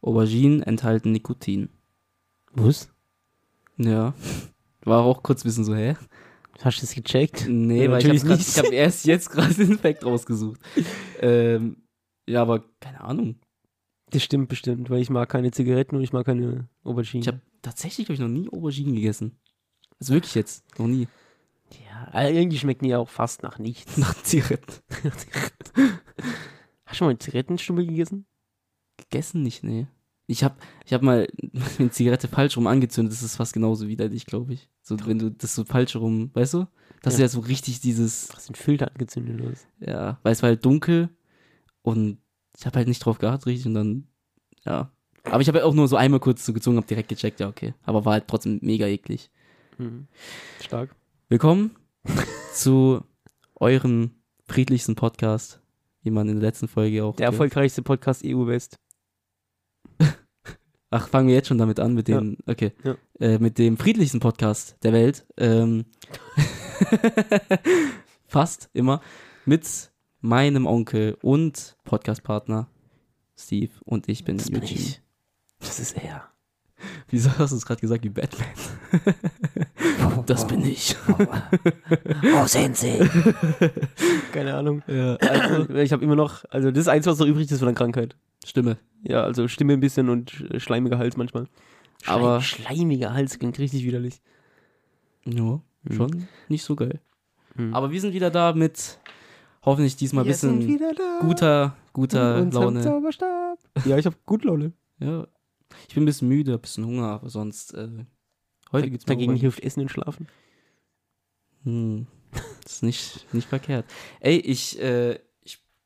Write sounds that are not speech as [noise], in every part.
Auberginen enthalten Nikotin. Was? Ja. War auch kurz ein bisschen so, hä? Hast du das gecheckt? Nee, Ja, weil ich habe natürlich nicht. ich hab erst jetzt gerade den Fact rausgesucht. ähm, ja, aber keine Ahnung. Das stimmt bestimmt, weil ich mag keine Zigaretten und ich mag keine Auberginen. Ich habe tatsächlich, glaube ich, noch nie Auberginen gegessen. Also wirklich jetzt, noch nie. ja, also irgendwie schmecken die auch fast nach nichts. Nach Zigaretten. [laughs] Hast du schon mal eine Zigarettenstummel gegessen? Gegessen nicht, nee. Ich habe ich hab mal [laughs] eine Zigarette falsch rum angezündet, das ist fast genauso widerlich, glaube ich. So, wenn du das so falsch rum, weißt du? Das ist Ja. ja so richtig dieses, Was sind Filter angezündet los? ja, weil es war halt dunkel und ich habe halt nicht drauf geachtet richtig und dann, ja. Aber ich habe auch nur so einmal kurz so gezogen, habe direkt gecheckt, ja, okay. Aber war halt trotzdem mega eklig. Mhm. Stark. Willkommen [laughs] zu eurem friedlichsten Podcast, wie man in der letzten Folge auch. Der erfolgreichste Podcast EU West. Ach, fangen wir jetzt schon damit an, mit Ja. dem, okay, Ja. äh, mit dem friedlichsten Podcast der Welt. Ähm, [laughs] fast immer. Mit meinem Onkel und Podcastpartner Steve und ich bin Das bin Eugene. ich. Das ist er. Wieso hast du es gerade gesagt wie Batman? [laughs] Das bin ich. [laughs] Oh, Sensei. Keine Ahnung. Ja, Also, ich habe immer noch, also das ist eins, was noch übrig ist von der Krankheit. Stimme. Ja, also Stimme ein bisschen und sch- schleimiger Hals manchmal. Schleim, Aber- schleimiger Hals klingt richtig widerlich. Ja, schon nicht so geil. Mhm. Aber wir sind wieder da mit hoffentlich diesmal ein bisschen wieder da. guter, guter Laune. Zauberstab. Ja, ich habe gut Laune. Ja. Ich bin ein bisschen müde, ein bisschen Hunger, aber sonst äh, heute geht's mir Dagegen hilft Essen und Schlafen. Hm. Das ist nicht, nicht verkehrt. Ey, ich, äh,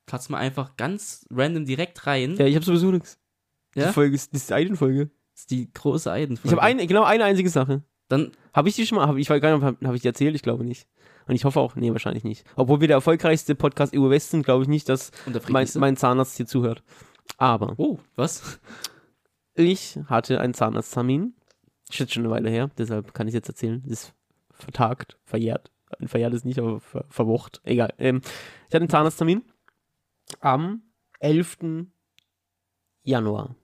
platz mal einfach ganz random direkt rein. Ja, ich habe sowieso nichts. Ja? Die Folge ist, die Eidenfolge. Das ist die große Eidenfolge. Ich habe eine, genau eine einzige Sache. Dann, Habe ich die schon mal, hab, ich weiß gar nicht, habe hab ich die erzählt? Ich glaube nicht. Und ich hoffe auch, nee, wahrscheinlich nicht. Obwohl wir der erfolgreichste Podcast EU West sind, glaube ich nicht, dass mein, mein Zahnarzt hier zuhört. Aber Oh, was? ich hatte einen Zahnarzttermin. Ist jetzt schon eine Weile her, deshalb kann ich jetzt erzählen. Das ist vertagt, verjährt. Verjährt ist nicht, aber ver verwocht. Egal. Ähm, ich hatte einen Zahnarzttermin am 11. Januar.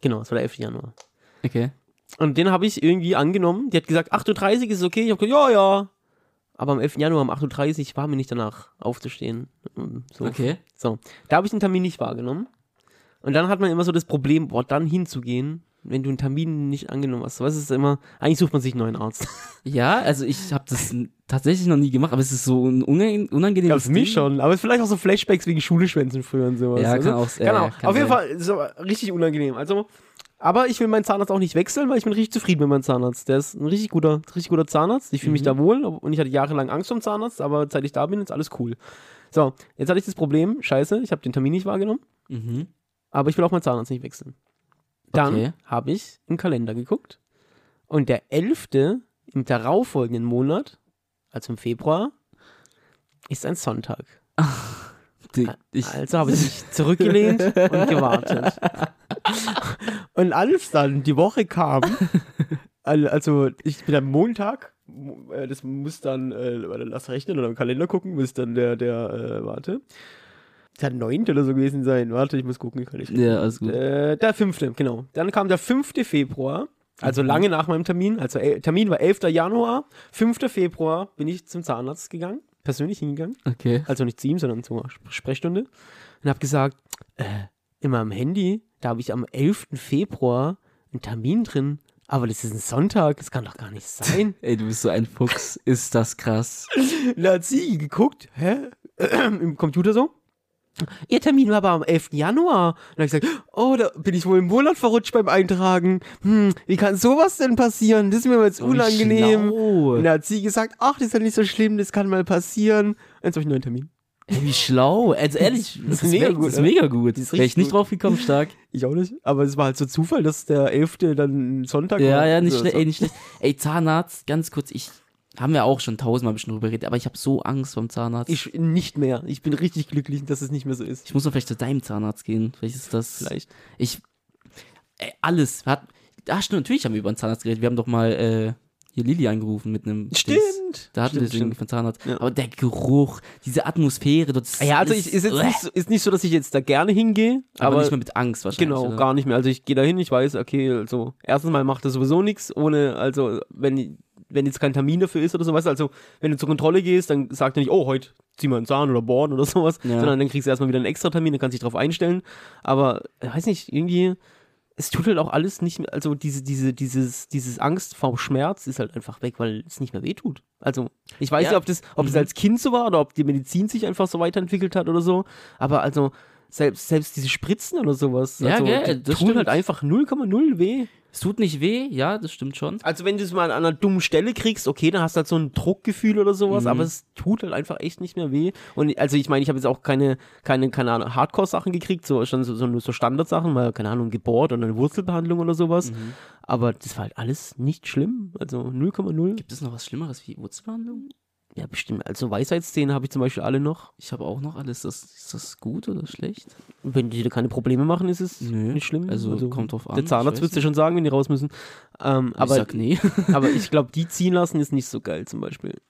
Genau, es war der 11. Januar. Okay. Und den habe ich irgendwie angenommen. Die hat gesagt, 8.30 Uhr ist okay. Ich habe gesagt, ja, ja. Aber am 11. Januar um 8.30 Uhr war mir nicht danach aufzustehen. So. Okay. so. Da habe ich den Termin nicht wahrgenommen. Und dann hat man immer so das Problem, boah, dann hinzugehen, wenn du einen Termin nicht angenommen hast. Was ist immer, eigentlich sucht man sich einen neuen Arzt. [laughs] Ja, also ich habe das tatsächlich noch nie gemacht, aber es ist so ein unang- unangenehmes für mich Ding. schon. Aber es ist vielleicht auch so Flashbacks wegen Schuleschwänzen früher und sowas. Ja, also, kann auch äh, Genau. kann Auf jeden. Fall aber richtig unangenehm. Also, aber ich will meinen Zahnarzt auch nicht wechseln, weil ich bin richtig zufrieden mit meinem Zahnarzt. Der ist ein richtig guter, richtig guter Zahnarzt. Ich fühle mich Mhm. da wohl und ich hatte jahrelang Angst vor dem Zahnarzt, aber seit ich da bin, ist alles cool. So, jetzt hatte ich das Problem, scheiße, ich habe den Termin nicht wahrgenommen, Mhm. aber ich will auch meinen Zahnarzt nicht wechseln. Dann Okay. habe ich im Kalender geguckt und der 11. im darauffolgenden Monat, also im Februar, ist ein Sonntag. [laughs] Die, ich, Also habe ich mich zurückgelehnt und [laughs] gewartet. Und als dann die Woche kam, al- also ich bin am Montag, mo- äh, das muss dann, äh, lass rechnen oder im Kalender gucken, muss dann der, der, äh, warte, der 9. oder so gewesen sein. Warte, ich muss gucken, ich ja, alles gut. Äh, der 5. genau. Dann kam der 5. Februar, also Mhm. lange nach meinem Termin, also äh, Termin war 11. Januar, 5. Februar bin ich zum Zahnarzt gegangen, persönlich hingegangen Okay. also nicht zu ihm, sondern zur Sp- Sprechstunde und habe gesagt, äh, in meinem Handy, da habe ich am 11. Februar einen Termin drin, aber das ist ein Sonntag, das kann doch gar nicht sein. [laughs] Ey, du bist so ein Fuchs. Ist das krass. [laughs] da hat sie geguckt, hä? [clears throat] Im Computer so. Ihr Termin war aber am 11. Januar. Und dann habe ich gesagt, oh, da bin ich wohl im Monat verrutscht beim Eintragen. Hm, wie kann sowas denn passieren? Das ist mir jetzt unangenehm. Und da hat sie gesagt, ach, das ist ja nicht so schlimm, das kann mal passieren. Jetzt habe ich einen neuen Termin. Ey, wie schlau. Also ehrlich, [laughs] Das ist mega gut, Das ist ne? mega gut. Das ist Wäre ich nicht gut. drauf gekommen, stark. Ich auch nicht. Aber es war halt so Zufall, dass der 11. dann Sonntag war. Ja, ja, nicht so. Ey, nicht schlecht. Ey, Zahnarzt, ganz kurz, ich haben wir auch schon tausendmal bestimmt drüber geredet, aber ich habe so Angst vom Zahnarzt. Ich, Ich nicht mehr. Ich bin richtig glücklich, dass es nicht mehr so ist. muss doch vielleicht zu deinem Zahnarzt gehen. Vielleicht ist das. Vielleicht. Ich. Ey, alles. Hat, ach, natürlich haben wir über einen Zahnarzt geredet. Wir haben doch mal äh, hier Lilly angerufen mit einem. Stimmt, stimmt. Da hatten wir stimmt. von Zahnarzt. Ja. Aber der Geruch, diese Atmosphäre, dort ist, Ja, also ich, ist jetzt nicht, so- ist nicht so, dass ich jetzt da gerne hingehe, aber, aber, nicht mehr mit Angst wahrscheinlich. genau, oder? gar nicht mehr. Also ich gehe da hin, ich weiß, okay, also erstens mal macht das sowieso nichts, ohne, also wenn, wenn jetzt kein Termin dafür ist oder sowas, also wenn du zur Kontrolle gehst, dann sagt er nicht, oh, heute zieh mal einen Zahn oder bohren oder [laughs] sowas, Ja. sondern dann kriegst du erstmal wieder einen extra Termin, dann kannst du dich drauf einstellen. Aber, ich weiß nicht, irgendwie, es tut halt auch alles nicht mehr, also diese, diese, dieses, dieses Angst vor Schmerz ist halt einfach weg, weil es nicht mehr wehtut. Also, ich weiß Ja. nicht, ob das, ob es Mhm. als Kind so war oder ob die Medizin sich einfach so weiterentwickelt hat oder so, aber also, selbst, selbst diese Spritzen oder sowas, Ja, also, gell, das tun stimmt. halt einfach 0,0 weh. Es tut nicht weh, ja, das stimmt schon. Also wenn du es mal an einer dummen Stelle kriegst, okay, dann hast du halt so ein Druckgefühl oder sowas, Mhm. aber es tut halt einfach echt nicht mehr weh. Und also ich meine, ich habe jetzt auch keine, keine, keine Ahnung, Hardcore-Sachen gekriegt, so schon so, so, nur so Standardsachen, mal, keine Ahnung, gebohrt oder eine Wurzelbehandlung oder sowas. Mhm. Aber das war halt alles nicht schlimm. Also 0,0. Gibt es noch was Schlimmeres wie Wurzelbehandlung? Ja, bestimmt. Also Weisheitszähne habe ich zum Beispiel alle noch. Ich habe auch noch alles. Das, ist das gut oder schlecht? Wenn die dir keine Probleme machen, ist es Nö, nicht schlimm. also kommt drauf an, Der Zahnarzt wird dir schon sagen, wenn die raus müssen. Ähm, ich aber, sag nee. [laughs] aber ich glaube, die ziehen lassen ist nicht so geil zum Beispiel.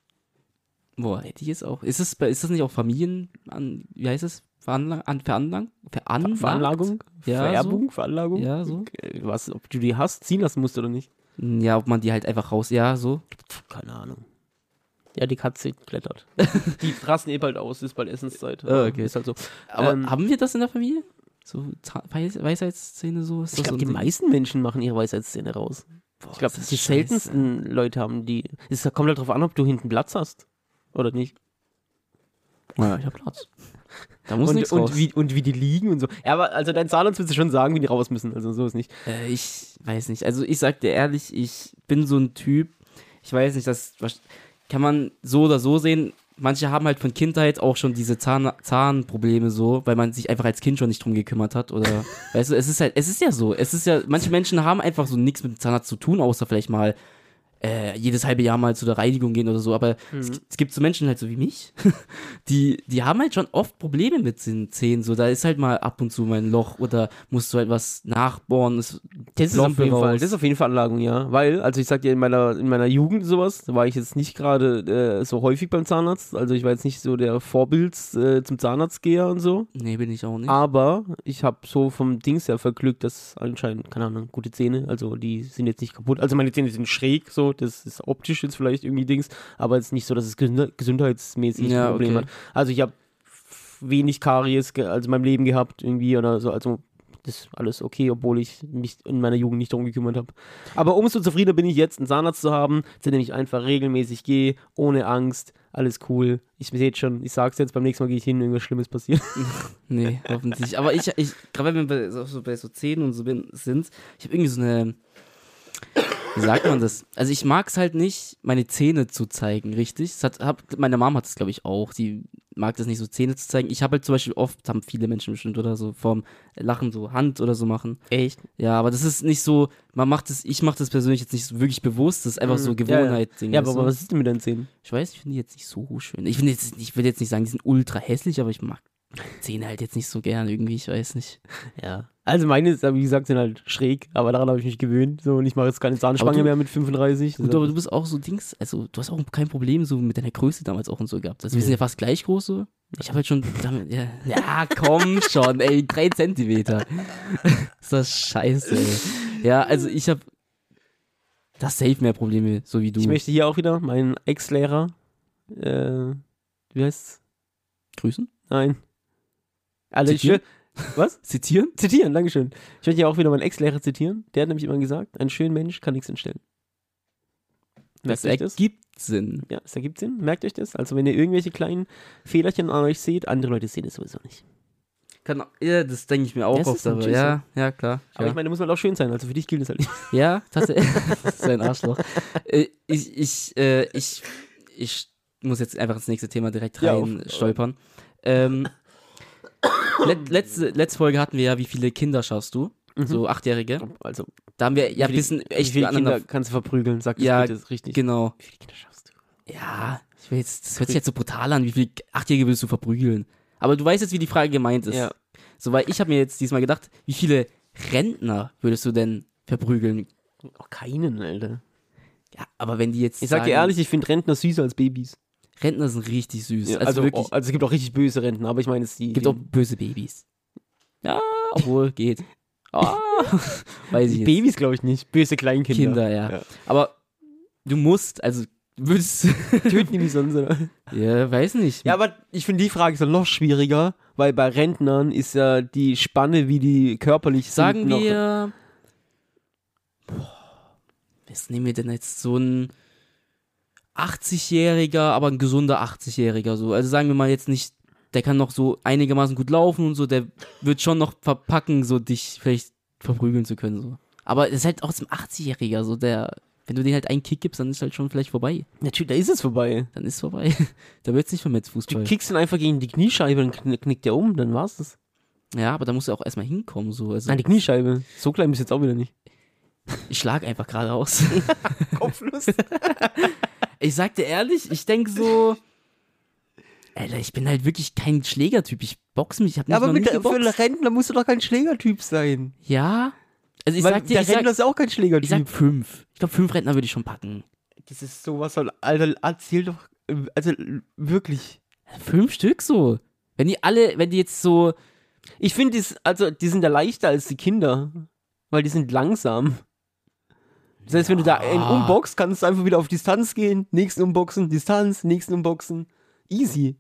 Boah, hätte ich jetzt auch. Ist bei- ist das nicht auch Familien, an, wie heißt es? Veranlang, an, veranlang, veranlagt? Veranlagung? Ja, Vererbung? Veranlagung? Ja, so. Okay, Was, ob du die hast, ziehen lassen musst oder nicht? Ja, ob man die halt einfach raus, ja, so. Keine Ahnung. Ja, die Katze klettert. [laughs] die rasten eh bald aus, ist bald Essenszeit. Ah, okay. Ist halt so. Aber Ähm, haben wir das in der Familie? So Weis Weisheitszähne so? Ist ich glaube, so die meisten Menschen machen ihre Weisheitszähne raus. Boah, Ich glaube, das die scheiße. seltensten Leute haben die. Es kommt halt drauf an, ob du hinten Platz hast. Oder nicht? Ja, ich hab Platz. Da muss und, nichts und, raus. wie, und wie die liegen und so. Ja, aber also dein Zahnarzt wird schon sagen, wie die raus müssen. Also so ist nicht. Äh, ich weiß nicht. Also ich sag dir ehrlich, ich bin so ein Typ, ich weiß nicht, das was- kann man so oder so sehen. Manche haben halt von Kindheit auch schon diese Zahn, Zahnprobleme so, weil man sich einfach als Kind schon nicht drum gekümmert hat. Oder [laughs] weißt du, es ist halt, es ist ja so. Es ist ja, manche Menschen haben einfach so nichts mit dem Zahnarzt zu tun, außer vielleicht mal äh, jedes halbe Jahr mal zu der Reinigung gehen oder so. Aber es, gi- es gibt so Menschen halt so wie mich, [laughs] die, die haben halt schon oft Probleme mit den Zähnen. So, da ist halt mal ab und zu mal ein Loch oder musst du halt was nachbohren. Es Das ist, auf jeden Fall, das ist auf jeden Fall Anlagung, ja. Weil, also ich sag dir, in meiner, in meiner Jugend sowas, da war ich jetzt nicht gerade äh, so häufig beim Zahnarzt. Also ich war jetzt nicht so der Vorbild äh, zum Zahnarztgeher und so. Nee, bin ich auch nicht. Aber ich habe so vom Dings her verglückt, dass anscheinend, keine Ahnung, gute Zähne, also die sind jetzt nicht kaputt. Also meine Zähne sind schräg, so, das ist optisch jetzt vielleicht irgendwie Dings, aber es ist nicht so, dass es gesund- gesundheitsmäßig Ja, ein Problem okay. hat. Also ich habe wenig Karies also in meinem Leben gehabt irgendwie oder so, also das ist alles okay, obwohl ich mich in meiner Jugend nicht darum gekümmert habe. Aber umso zufriedener bin ich jetzt, einen Zahnarzt zu haben, zu dem ich einfach regelmäßig gehe, ohne Angst, alles cool. Ich sehe schon, ich sag's jetzt, beim nächsten Mal gehe ich hin, irgendwas Schlimmes passiert. [laughs] Nee, hoffentlich. Aber ich, ich gerade wenn wir bei so, bei so und so bin, sind, ich habe irgendwie so eine, wie sagt man das? Also ich mag es halt nicht, meine Zähne zu zeigen, richtig? Das hat, hab, meine Mom hat es, glaube ich, auch. Die mag das nicht so, Zähne zu zeigen. Ich habe halt zum Beispiel oft, haben viele Menschen bestimmt oder so, vorm Lachen so Hand oder so machen. Echt? Ja, aber das ist nicht so, man macht es, ich mache das persönlich jetzt nicht so wirklich bewusst, das ist einfach so Mhm. Ja, ja. Ja, aber du? was ist denn mit deinen Zähnen? Ich weiß, ich finde die jetzt nicht so schön. Ich, jetzt, ich will jetzt nicht sagen, die sind ultra hässlich, aber ich mag Zähne halt jetzt nicht so gern irgendwie, ich weiß nicht. [laughs] Ja. Also meine, wie gesagt, sind halt schräg, aber daran habe ich mich gewöhnt. So, und ich mache jetzt keine Zahnspange du- mehr mit 35. Gut, aber du bist auch so Dings, also du hast auch kein Problem so mit deiner Größe damals auch und so gehabt. Also wir sind ja fast gleich groß so. Ich habe halt schon, [laughs] damit, ja, ja, komm schon, ey, drei Zentimeter. [laughs] ist das scheiße, ey. Ja, also ich habe das safe mehr Probleme, so wie du. ich möchte hier auch wieder meinen Ex-Lehrer, äh, wie heißt's? grüßen, Nein. Also ich Zitieren? schwör, was? zitieren. Zitieren, Dankeschön. Ich möchte hier auch wieder meinen Ex-Lehrer zitieren. Der hat nämlich immer gesagt, ein schöner Mensch kann nichts entstellen. Das Merkt euch das? ergibt Sinn. Ja, es ergibt Sinn. Merkt euch das? Also wenn ihr irgendwelche kleinen Fehlerchen an euch seht, andere Leute sehen es sowieso nicht. Kann, ja, das denke ich mir auch Ja, es oft, aber ja, ja, klar. Aber ja. ich meine, muss halt auch schön sein. Also für dich gilt es halt nicht. [laughs] Ja, [laughs] das ist ein Arschloch. Äh, ich, ich, äh, ich, ich muss jetzt einfach ins nächste Thema direkt Ja, rein auf- stolpern. Ähm, let, letzte, letzte Folge hatten wir ja, wie viele Kinder schaffst du? So Achtjährige. Also, Da haben wir ja ein wie bisschen wie echt viele Kinder kannst du verprügeln? Sag das Ja, bitte, ist richtig. Genau. Wie viele Kinder schaffst du? Ja, ich will jetzt, das hört sich jetzt so brutal an. Wie viele Achtjährige willst du verprügeln? Aber du weißt jetzt, wie die Frage gemeint ist. Ja. So, weil ich habe mir jetzt diesmal gedacht, wie viele Rentner würdest du denn verprügeln? Oh, keinen, Alter. Ja, aber wenn die jetzt. Ich sag dir ehrlich, ich finde Rentner süßer als Babys. Rentner sind richtig süß. Ja, also, also, wirklich. also es gibt auch richtig böse Rentner, aber ich meine, es die. gibt auch böse Babys. Ja, obwohl, geht. Ah, [laughs] weiß ich. Babys, glaube ich nicht. Böse Kleinkinder. Kinder, ja. Ja. Aber du musst, also würdest. [laughs] Töten die nicht [laughs] sonst, oder? ja, weiß nicht. Ja, aber ich finde die Frage so noch schwieriger, weil bei Rentnern ist ja die Spanne, wie die körperlich Sagen sind, noch- wir. Boah, was nehmen wir denn jetzt? So ein 80-Jähriger, aber ein gesunder 80-Jähriger. So. Also sagen wir mal jetzt nicht, der kann noch so einigermaßen gut laufen und so, der wird schon noch verpacken, so dich vielleicht verprügeln zu können. So. Aber es ist halt auch ein 80-Jähriger, so der. Wenn du den halt einen Kick gibst, dann ist halt schon vielleicht vorbei. Natürlich, da ist es vorbei. Dann ist vorbei. [laughs] da wird's nicht mehr mit Du Fußball. kickst ihn einfach gegen die Kniescheibe und kn- knickt der um, dann war's das. Ja, aber da musst du auch erstmal hinkommen. So. Also, Nein, die Kniescheibe. So klein bist du jetzt auch wieder nicht. ich schlag einfach geradeaus. [laughs] Kopflos. [laughs] Ich sag dir ehrlich, ich denk so. Alter, ich bin halt wirklich kein Schlägertyp. Ich boxe mich, ich hab nicht Ja, aber noch mit nie der, für einen geboxt. Rentner musst du doch kein Schlägertyp sein. Ja. Also ich Weil sag dir, der ich sag, Rentner ist auch kein ich Schlägertyp. sag fünf. Ich glaube, fünf Rentner würde ich schon packen. das ist sowas von, Alter, erzähl doch, also wirklich. Fünf Stück so. Wenn die alle, wenn die jetzt so. Ich finde, also, die sind ja leichter als die Kinder, weil die sind langsam. Das heißt, wenn du da einen Ja. umboxst, kannst du einfach wieder auf Distanz gehen, nächsten umboxen, Distanz, nächsten umboxen. Easy.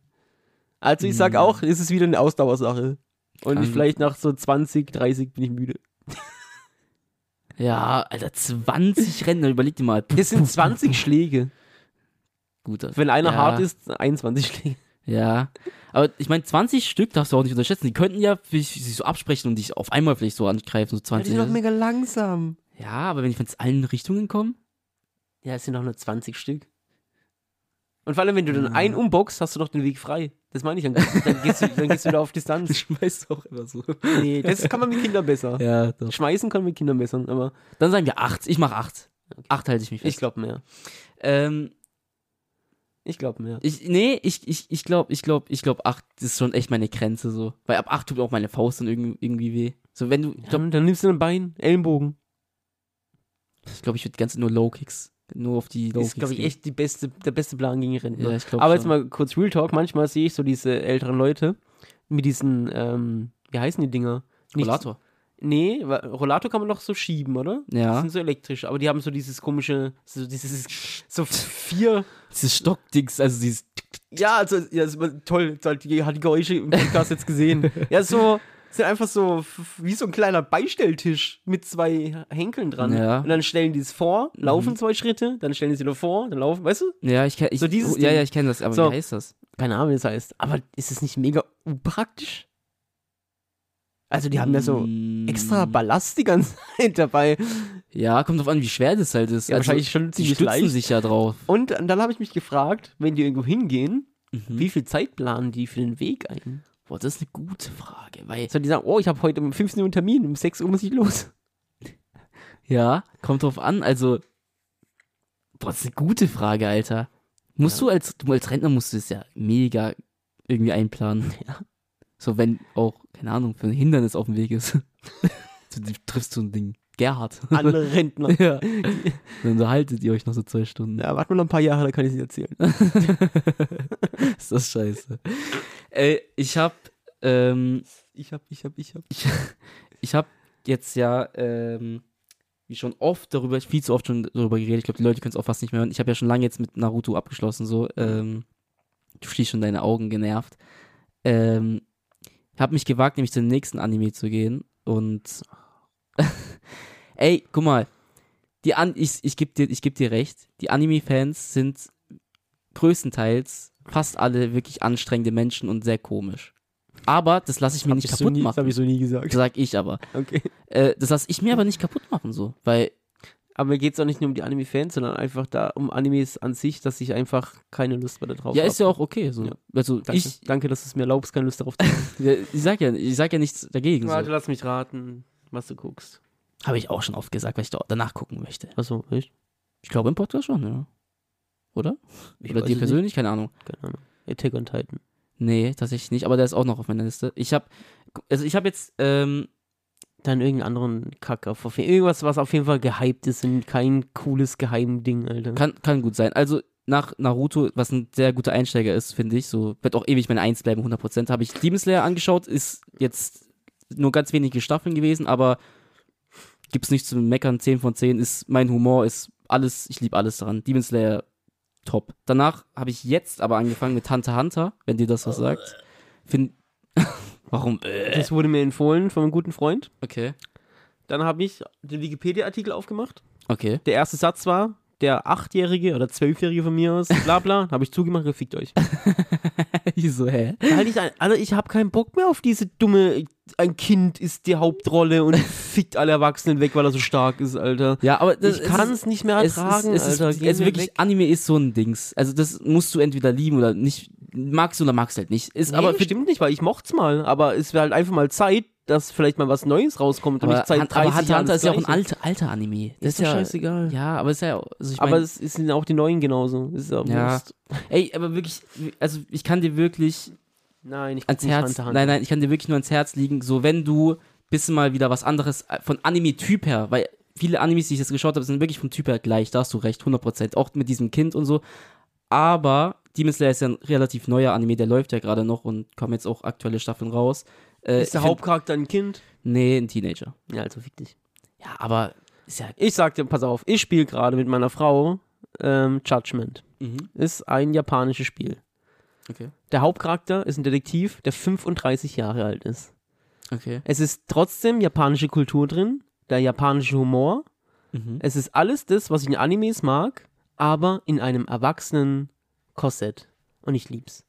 Also ich sag Hm. auch, es ist wieder eine Ausdauersache. Und ich vielleicht nach so 20, 30 bin ich müde. Ja, Alter, 20 Rentner, überleg dir mal. [laughs] Puh, Das sind puh, 20 Schläge. Gut, Wenn einer ja, hart ist, 21 Schläge. Ja. Aber ich meine, 20 Stück darfst du auch nicht unterschätzen. Die könnten ja sich so absprechen und dich auf einmal vielleicht so angreifen, so 20. mega langsam. Ja, aber wenn die von allen Richtungen kommen. Ja, es sind doch nur 20 Stück. Und vor allem, wenn du dann Ja. einen umboxst, hast du doch den Weg frei. Das meine ich. Dann, dann, gehst, du, dann gehst du wieder auf Distanz. [laughs] schmeißt auch immer so. Nee, das kann man mit Kindern besser. Ja, doch. Schmeißen kann man mit Kindern besser, aber Dann sagen wir 8. Ich mach 8. 8 halte ich mich fest. ich glaube mehr. Ähm, Ich glaube mehr. ich, nee, ich, ich, ich glaube, ich glaube, ich glaube 8 ist schon echt meine Grenze so. Weil ab 8 tut auch meine Faust dann irgendwie, irgendwie weh. So, wenn du, ich glaube, Dann, dann nimmst du ein Bein, Ellenbogen. Ich, glaub, ich würde die ganze Zeit nur Low Kicks. Nur auf die Low Das Kicks. ist, glaube ich, gehen. echt die beste, der beste Plan gegen Rentner. Ja, ich glaube aber jetzt schon. mal kurz Real Talk. Manchmal sehe ich so diese älteren Leute mit diesen, ähm, wie heißen die Dinger? Nicht- Rollator. Nee, Rollator kann man doch so schieben, oder? Die Ja. sind so elektrisch, aber die haben so dieses komische, so dieses, so vier, Dieses Stockdings, also dieses. ja, also, ja, ist toll, die hat die Geräusche im Podcast jetzt gesehen. [laughs] Ja, so, sind einfach so wie so ein kleiner Beistelltisch mit zwei Henkeln dran. Ja. Und dann stellen die es vor, laufen Mhm. zwei Schritte, dann stellen die es wieder vor, dann laufen, weißt du? Ja, ich kenne. Ich, So dieses oh, ja, ja, ich kenne das, aber So. wie heißt das? Keine Ahnung, wie das heißt. Aber ist es nicht mega unpraktisch? Also, die haben ja so Mm, extra Ballast die ganze [laughs] Zeit dabei. Ja, kommt drauf an, wie schwer das halt ist. Ja, wahrscheinlich schon die ziemlich stützen leicht. sich ja drauf. Und dann habe ich mich gefragt, wenn die irgendwo hingehen, Mhm. wie viel Zeit planen die für den Weg ein? Boah, das ist eine gute Frage, weil So, die sagen, oh, ich habe heute um 15 Uhr einen Termin, um 6 Uhr muss ich los. [laughs] ja, kommt drauf an, also boah, das ist eine gute Frage, Alter. Musst Ja. du als du als Rentner musst du es ja mega irgendwie einplanen. [laughs] Ja. So wenn auch keine Ahnung, für ein Hindernis auf dem Weg ist. [laughs] du triffst so ein Ding. Gerhard. Andere Rentner. ja. Dann unterhaltet ihr euch noch so zwei Stunden. Ja, warte mal noch ein paar Jahre, da kann ich es erzählen. ist das scheiße. Ey, ich hab ähm, Ich hab, ich hab, ich hab. ich [laughs] habe jetzt ja, ähm, wie schon oft darüber, viel zu oft schon darüber geredet. Ich glaube, die Leute können es auch fast nicht mehr hören. Ich habe ja schon lange jetzt mit Naruto abgeschlossen, so. Ähm, du schließt schon deine Augen genervt. Ähm, habe mich gewagt, nämlich zum nächsten Anime zu gehen. Und [laughs] ey, guck mal, die An ich, ich gebe dir, ich geb dir recht, die Anime-Fans sind größtenteils fast alle wirklich anstrengende Menschen und sehr komisch. Aber das lasse ich mir Hab nicht ich so kaputt nie, Das machen. habe ich so nie gesagt. Sag ich aber. Okay. Äh, das lasse ich mir aber nicht kaputt machen, so. Weil, Aber mir geht es auch nicht nur um die Anime-Fans, sondern einfach da um Animes an sich, dass ich einfach keine Lust mehr darauf ja, habe. ist ja auch okay. So. Ja. Also, Danke. ich, Danke, dass du es mir erlaubst, keine Lust darauf zu haben. [laughs] ja, ich, sag ja, ich sag ja nichts dagegen. Warte, So. lass mich raten, was du guckst. Habe ich auch schon oft gesagt, weil ich da danach gucken möchte. Achso, echt? Ich glaube im Podcast schon, ja. Oder? Ich Oder dir persönlich? Keine Ahnung. Keine Ahnung. Attack on Titan. Nee, tatsächlich nicht, aber der ist auch noch auf meiner Liste. Ich habe also ich habe jetzt ähm, Dann irgendeinen anderen Kack auf auf- Irgendwas, was auf jeden Fall gehypt ist und kein cooles Geheimding, Alter. Kann, kann gut sein. Also nach Naruto, was ein sehr guter Einsteiger ist, finde ich, so wird auch ewig meine Eins bleiben, 100%, habe ich Demon Slayer angeschaut, ist jetzt nur ganz wenige Staffeln gewesen, aber gibt's nichts zu meckern, 10 von 10 ist mein Humor, ist alles, ich liebe alles daran. Demon Slayer top. Danach habe ich jetzt aber angefangen mit Hunter x Hunter, wenn dir das was sagt. Find [laughs] Warum? Äh. Das wurde mir empfohlen von einem guten Freund. Okay. Dann habe ich den Wikipedia-Artikel aufgemacht. Okay. Der erste Satz war, der Achtjährige oder Zwölfjährige von mir aus, bla bla, [laughs] habe ich zugemacht, gefickt euch. [laughs] Wieso, hä? Weil ich, Alter, ich habe keinen Bock mehr auf diese dumme, ein Kind ist die Hauptrolle und [laughs] fickt alle Erwachsenen weg, weil er so stark ist, Alter. Ja, aber das, ich kann es nicht mehr es ertragen, ist, es Alter. Ist, es wirklich, weg. Anime ist so ein Dings. Also das musst du entweder lieben oder nicht. Magst du oder magst halt nicht. Ist Nee, aber stimmt nicht, weil ich mocht's mal, aber es wäre halt einfach mal Zeit, dass vielleicht mal was Neues rauskommt und aber, nicht seit Han- 30 aber Hunter Hunter ist ja auch ein alter, alter Anime. Das Ist ist, ja scheißegal. Ja, aber ist ja, also ich aber meine, es, es sind auch die Neuen genauso. Ist ja, Ja. Ey, aber wirklich, also ich kann dir wirklich Nein, ich guck ans Herz, Hunter Hunter. nein, nein, ich kann dir wirklich nur ans Herz liegen, so wenn du bisschen mal wieder was anderes äh, von Anime-Typ her, weil viele Animes, die ich jetzt geschaut habe, sind wirklich vom Typ her gleich, da hast du recht, 100%, auch mit diesem Kind und so, aber Demon Slayer ist ja ein relativ neuer Anime, der läuft ja gerade noch und kommen jetzt auch aktuelle Staffeln raus. Äh, Ist der find- Hauptcharakter ein Kind? Nee, ein Teenager. Ja, also fick dich. Ja, aber ist ja. Ich sag dir, pass auf, ich spiele gerade mit meiner Frau ähm, Judgment. Mhm. Ist ein japanisches Spiel. Okay. Der Hauptcharakter ist ein Detektiv, der 35 Jahre alt ist. Okay. Es ist trotzdem japanische Kultur drin, der japanische Humor. Mhm. Es ist alles das, was ich in Animes mag, aber in einem erwachsenen Korsett. Und ich lieb's.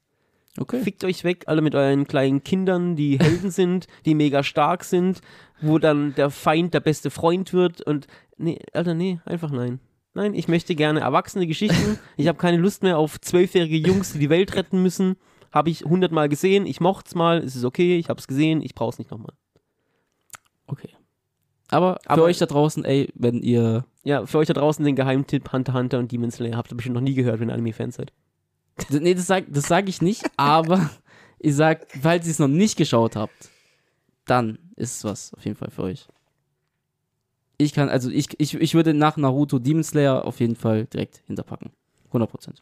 Okay. Fickt euch weg, alle mit euren kleinen Kindern, die Helden sind, die mega stark sind, wo dann der Feind der beste Freund wird und nee, Alter, nee, einfach nein. Nein, ich möchte gerne erwachsene Geschichten. [laughs] Ich habe keine Lust mehr auf zwölfjährige Jungs, die die Welt retten müssen. Habe ich hundertmal gesehen, ich mocht's mal, es ist okay, ich hab's gesehen, ich brauch's nicht nochmal. Okay. Aber für Aber- euch da draußen, ey, wenn ihr. Ja, für euch da draußen den Geheimtipp Hunter Hunter und Demon Slayer habt ihr bestimmt noch nie gehört, wenn ihr Anime-Fans seid. Nee, das sag, das sag ich nicht, aber ich sag, falls ihr es noch nicht geschaut habt, dann ist es was auf jeden Fall für euch. Ich kann, also ich, ich, ich würde nach Naruto Demon Slayer auf jeden Fall direkt hinterpacken. 100 Prozent.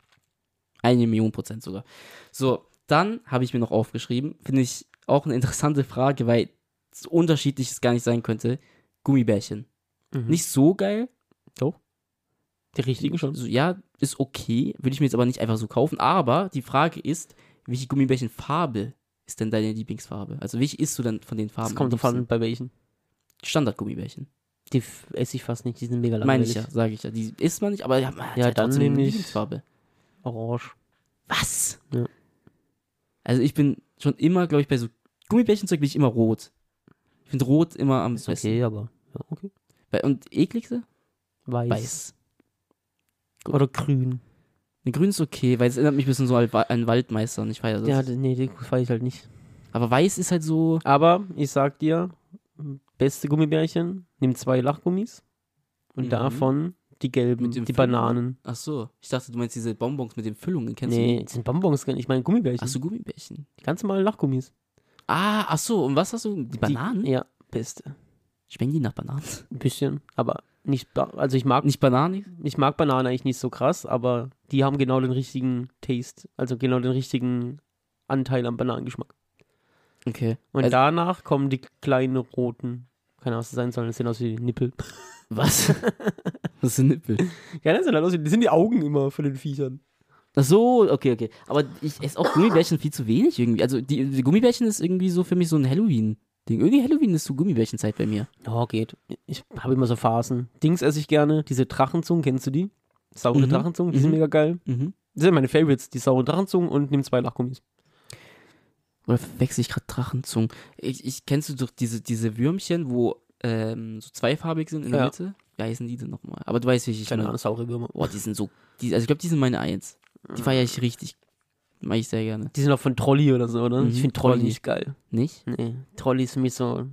Eine Million Prozent sogar. So, dann habe ich mir noch aufgeschrieben, finde ich auch eine interessante Frage, weil so unterschiedlich es gar nicht sein könnte. Gummibärchen. Mhm. Nicht so geil, die richtigen schon. ja, ist okay, würde ich mir jetzt aber nicht einfach so kaufen. Aber die Frage ist, welche Gummibärchenfarbe ist denn deine Lieblingsfarbe? Also, welche isst du denn von den Farben? Das kommt davon, bei welchen. Standard-Gummibärchen. Die esse ich fast nicht, die sind mega Meine langweilig. ich ja, sage ich ja. Die isst man nicht, aber ja, man hat Ja, halt dann trotzdem eine Lieblingsfarbe. Orange. Was? Ja. Also, ich bin schon immer, glaube ich, bei so Gummibärchenzeug bin ich immer rot. Ich finde rot immer am Ist besten. okay, aber ja, okay. Und ekligste? Weiß. Weiß. Oder grün. Eine grün ist okay, weil es erinnert mich ein bisschen so an Wa- an Waldmeister und ich feiere das. Ja, nee, die feiere ich halt nicht. aber weiß ist halt so. Aber ich sag dir, beste Gummibärchen, nimm zwei Lachgummis und Mhm. davon die gelben, die Füllung? Bananen. Ach so, ich dachte, du meinst diese Bonbons mit den Füllungen. Kennst Nee, du das sind Bonbons, ich meine Gummibärchen. die? Ach so, Gummibärchen. Die ganz normalen Lachgummis. Ah, ach so, und was hast du? Die Bananen? Die, ja, beste. Schmecken die nach Bananen? Ein bisschen, aber nicht, also ich mag, Nicht Bananen? ich mag Bananen eigentlich nicht so krass, aber die haben genau den richtigen Taste, also genau den richtigen Anteil am Bananengeschmack. Okay. Und Also- danach kommen die kleinen roten, keine Ahnung, was das sein sollen, das sehen aus wie Nippel. [laughs] Was? [laughs] was sind Nippel? Ja, das sind halt aus wie, das sind die Augen immer von den Viechern. Ach so, okay, okay. Aber ich esse auch Gummibärchen viel zu wenig irgendwie. Also die, die Gummibärchen ist irgendwie so für mich so ein Halloween-Ding. Irgendwie Halloween ist so Gummibärchenzeit bei mir. Ja, geht. Ich habe immer so Phasen. Dings esse ich gerne, diese Drachenzungen, kennst du die? Saure Mhm. Drachenzungen, die sind Mhm. mega geil. Mhm. Das sind meine Favorites, die sauren Drachenzungen und nimm zwei Lachgummis. Oder verwechsel ich gerade Drachenzungen? Ich, ich kennst du doch diese, diese Würmchen, wo ähm, so zweifarbig sind in der Ja. Mitte? Wie heißen die denn nochmal? Aber du weißt, wie ich Keine meine. Ahnung, saure Würmer. Boah, die sind so. Die, also ich glaube, die sind meine Eins. Die feiere ich richtig. Mag ich sehr gerne. Die sind auch von Trolli oder so, oder? Mhm, Ich finde Trolli Trolli. nicht geil. Nicht? Nee, Trolli ist für mich so,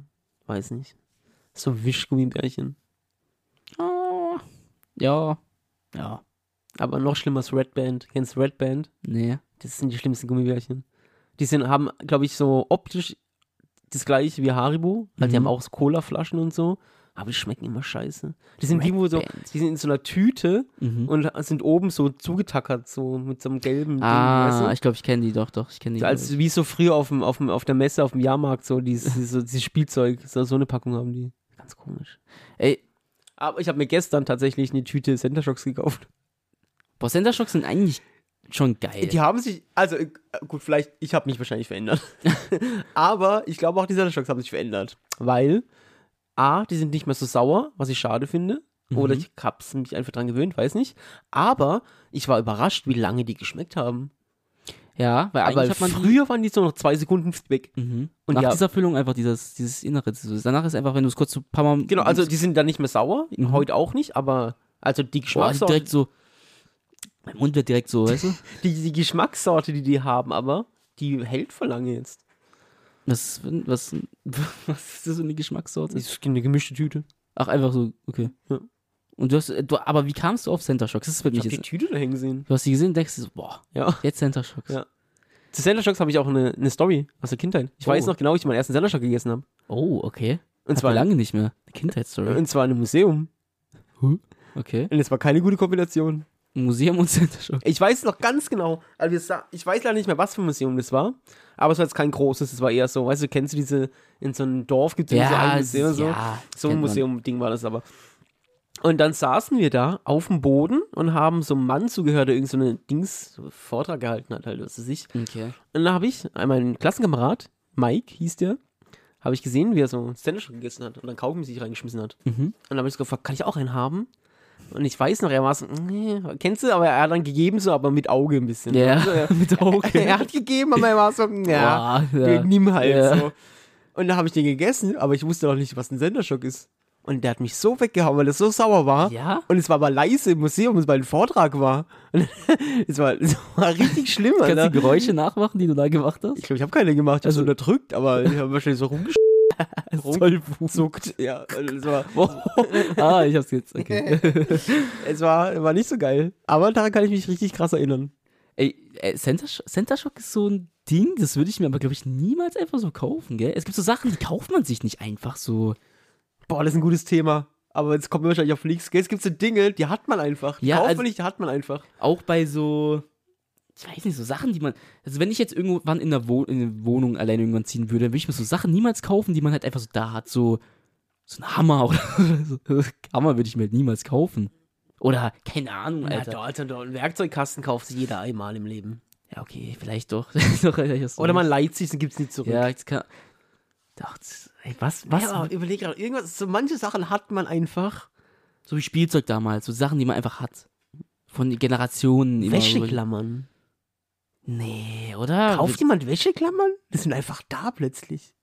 weiß nicht. So Wischgummibärchen. Oh, ja. Ja. Aber noch schlimmer ist Red Band. Kennst du Red Band? Nee. Das sind die schlimmsten Gummibärchen. Die sind, haben, glaube ich, so optisch das gleiche wie Haribo. Halt, Die Mhm. haben auch so Cola-Flaschen und so. Aber die schmecken immer scheiße. Die sind irgendwo so, Band. die sind in so einer Tüte Mhm. und sind oben so zugetackert, so mit so einem gelben Ah, Ding, weißt ich glaube, ich kenne die doch, doch, ich kenne die. du? Als wie so früher auf, dem, auf, dem, auf der Messe, auf dem Jahrmarkt, so dieses, dieses, [laughs] so, dieses Spielzeug, so, so eine Packung haben die. Ganz komisch. Ey, Aber ich habe mir gestern tatsächlich eine Tüte Center Shocks gekauft. boah, Center Shocks sind eigentlich schon geil. Die haben sich, also äh, gut, vielleicht, ich habe mich wahrscheinlich verändert. [laughs] Aber ich glaube auch die Center Shocks haben sich verändert. Weil, A, die sind nicht mehr so sauer, was ich schade finde. Oder Mhm. ich hab's mich einfach dran gewöhnt, weiß nicht. Aber ich war überrascht, wie lange die geschmeckt haben. ja, weil Aber eigentlich hat man früher waren die so noch zwei Sekunden weg. Mhm. Und Nach ja- dieser Füllung einfach dieses, dieses Innere. Danach ist einfach, wenn du es kurz so ein paar Mal. Genau, also die sind dann nicht mehr sauer, Mhm. heute auch nicht, aber also die Geschmackssorte, direkt so. Mein Mund wird direkt so, weißt du? [laughs] die, die Geschmackssorte, die die haben, aber die hält für lange jetzt. Was, was, [laughs] was ist das für eine Geschmackssorte? Das ist eine gemischte Tüte. Ach, einfach so, okay. Ja. Und du hast, du, aber wie kamst du auf Center Shocks? Das wird Ich mich habe die jetzt. Tüte da hängen sehen. Du hast die gesehen und denkst boah, Ja. jetzt Center Shocks. Ja. Zu Center Shocks habe ich auch eine, eine Story aus der Kindheit. Ich Oh. weiß noch genau, wie ich meinen ersten Center Shock gegessen habe. Oh, okay. Und Hat zwar, lange nicht mehr. Eine Kindheitsstory. und zwar in einem Museum. Okay. Und es war keine gute Kombination. Museum und Center. Ich weiß noch ganz genau, also ich weiß leider nicht mehr, was für ein Museum das war, aber es war jetzt kein großes, es war eher so, weißt du, kennst du diese, in so einem Dorf gibt es so ein Museum und so. ja, So ein. Museum-Ding war das aber. Und dann saßen wir da auf dem Boden und haben so einem Mann zugehört, der irgend so eine Dings, Vortrag gehalten hat, halt, was weiß ich. Okay. Und dann habe ich, äh, mein Klassenkamerad, Mike hieß der, habe ich gesehen, wie er so Ständer schon gegessen hat und dann Kaugummi sich reingeschmissen hat. Mhm. Und dann habe ich so gefragt, kann ich auch einen haben? Und ich weiß noch, er war so, nee, kennst du, aber er hat dann gegeben, so, aber mit Auge ein bisschen. Ja, Also er, [laughs] mit Auge. [laughs] er hat gegeben, aber er war so, ja, Boah, ja. nimm halt so. Und dann habe ich den gegessen, aber ich wusste noch nicht, was ein Senderschock ist. Und der hat mich so weggehauen, weil er so sauer war. Ja? Und es war aber leise im Museum, weil ein Vortrag war. Und [laughs] es war, es war richtig schlimm, Kannst du Geräusche nachmachen, die du da gemacht hast? Ich glaube, ich habe keine gemacht, ich habe so unterdrückt, aber ich habe wahrscheinlich so rumgezuckt. [laughs] Ja, also es war, [laughs] ah, ich hab's jetzt. Okay. es war, war nicht so geil. Aber daran kann ich mich richtig krass erinnern. Ey, äh, Center, Center Shock ist so ein Ding, das würde ich mir aber, glaube ich, niemals einfach so kaufen, gell? Es gibt so Sachen, die kauft man sich nicht einfach so. Boah, das ist ein gutes Thema. Aber jetzt kommen wir wahrscheinlich auf. Gell, Es gibt so Dinge, die hat man einfach. Die Ja, kauft also- man nicht, die hat man einfach. Auch bei so, ich weiß nicht, so Sachen, die man. Also, wenn ich jetzt irgendwann in der, Wo in eine Wohnung allein irgendwann ziehen würde, dann würde ich mir so Sachen niemals kaufen, die man halt einfach so da hat. So, so ein Hammer [laughs] oder so. Hammer würde ich mir halt niemals kaufen. Oder, keine Ahnung, Ja, Alter. doch, Alter. Einen Werkzeugkasten kauft sich jeder einmal im Leben. Ja, okay, vielleicht doch. [laughs] Oder man leiht sich und gibt es nicht zurück. Ja, jetzt kann. Doch, das, ey, was, was? Ja, überleg gerade, irgendwas, so manche Sachen hat man einfach. So wie Spielzeug damals, so Sachen, die man einfach hat. Von Generationen. Wäscheklammern. Nee, oder? Kauft jemand Wäscheklammern? Die sind einfach da plötzlich.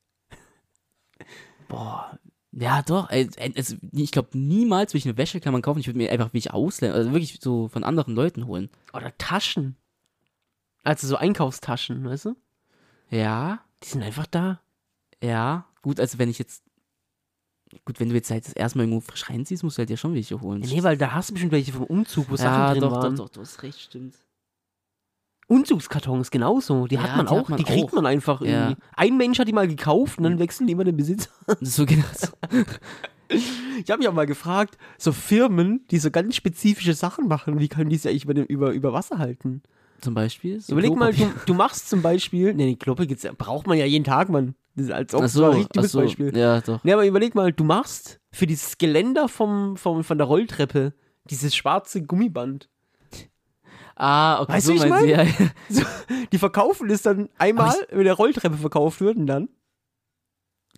Boah. Ja, doch. Ey, es, ich glaube, niemals würde ich eine Wäschekammer kaufen. Ich würde mir einfach welche ausleihen. Also wirklich so von anderen Leuten holen. Oder Taschen. Also so Einkaufstaschen, weißt du? Ja, Die sind einfach da. Ja. Gut, also wenn ich jetzt. Gut, wenn du jetzt halt das erste Mal irgendwo frisch reinziehst, musst du halt ja schon welche holen. Nee, weil da hast du bestimmt welche vom Umzug, wo ja, Sachen drin doch, waren. doch, doch, du hast recht, stimmt. Umzugskartons genauso. Die Ja, hat man die auch. hat man die kriegt auch. man einfach Ja. irgendwie. Ein Mensch hat die mal gekauft und dann wechseln die immer den Besitzer. [laughs] So genau so. [laughs] Ich habe mich auch mal gefragt, so Firmen, die so ganz spezifische Sachen machen, wie können die sich eigentlich über, über, über Wasser halten? Zum Beispiel. So Überleg mal, du, du machst zum Beispiel, nee, die Kloppe gibt's, ja- braucht man ja jeden Tag, Mann. Als ob so ein so, richtig ach dummes so. Beispiel. Ja, doch. Nee, aber überleg mal, du machst für dieses Geländer vom, vom, von der Rolltreppe dieses schwarze Gummiband. Ah, okay. Weißt so du, ich meinst du, ja, ja. [laughs] So, die verkaufen es dann einmal, Aber wenn der Rolltreppe verkauft wird und dann.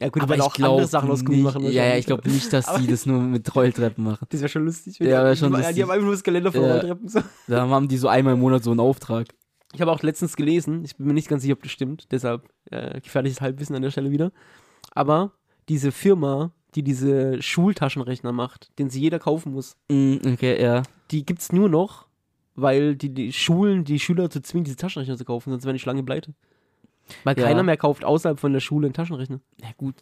Ja, gut, Aber aber ich auch andere Sachen aus Gummi machen. ja, ja, ich glaube nicht, dass die das nur mit Rolltreppen machen. Das wäre schon lustig. Ja, die, schon die, lustig. Die haben einfach nur das Geländer von. Rolltreppen. So. Da haben die so einmal im Monat so einen Auftrag. Ich habe auch letztens gelesen, ich bin mir nicht ganz sicher, ob das stimmt, deshalb äh, gefährliches Halbwissen an der Stelle wieder. Aber diese Firma, die diese Schultaschenrechner macht, den sie jeder kaufen muss, Mm, okay, ja. die gibt es nur noch, weil die, die Schulen die Schüler dazu zwingen, diese Taschenrechner zu kaufen, sonst wären die Schlange pleite. Weil Ja. keiner mehr kauft außerhalb von der Schule einen Taschenrechner. Ja, gut.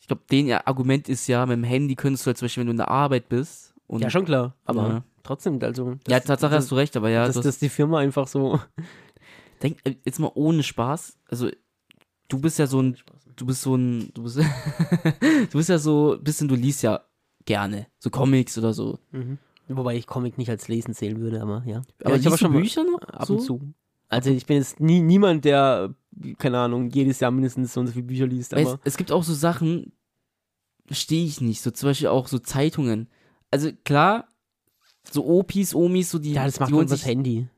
Ich glaube, den Argument ist ja, mit dem Handy könntest du halt zum Beispiel, wenn du in der Arbeit bist. Und, ja, schon klar, aber Ja. trotzdem, also. Ja, Tatsache das, hast du recht, aber ja, dass, das, dass die Firma einfach so. [laughs] denk, äh, jetzt mal ohne Spaß. Also, du bist ja so ein, du bist so ein, du bist, [laughs] du bist ja so ein bisschen, du liest ja gerne, so Comics oder so. Mhm. Wobei ich Comic nicht als Lesen zählen würde, aber ja. Aber ich habe schon Bücher noch? ab so? und zu. Also ich bin jetzt nie, niemand, der, keine Ahnung, jedes Jahr mindestens so und so viele Bücher liest, aber es, es gibt auch so Sachen, verstehe ich nicht. So zum Beispiel auch so Zeitungen. Also klar, so Opis, Omis, so die. ja, das macht übers sich, Handy.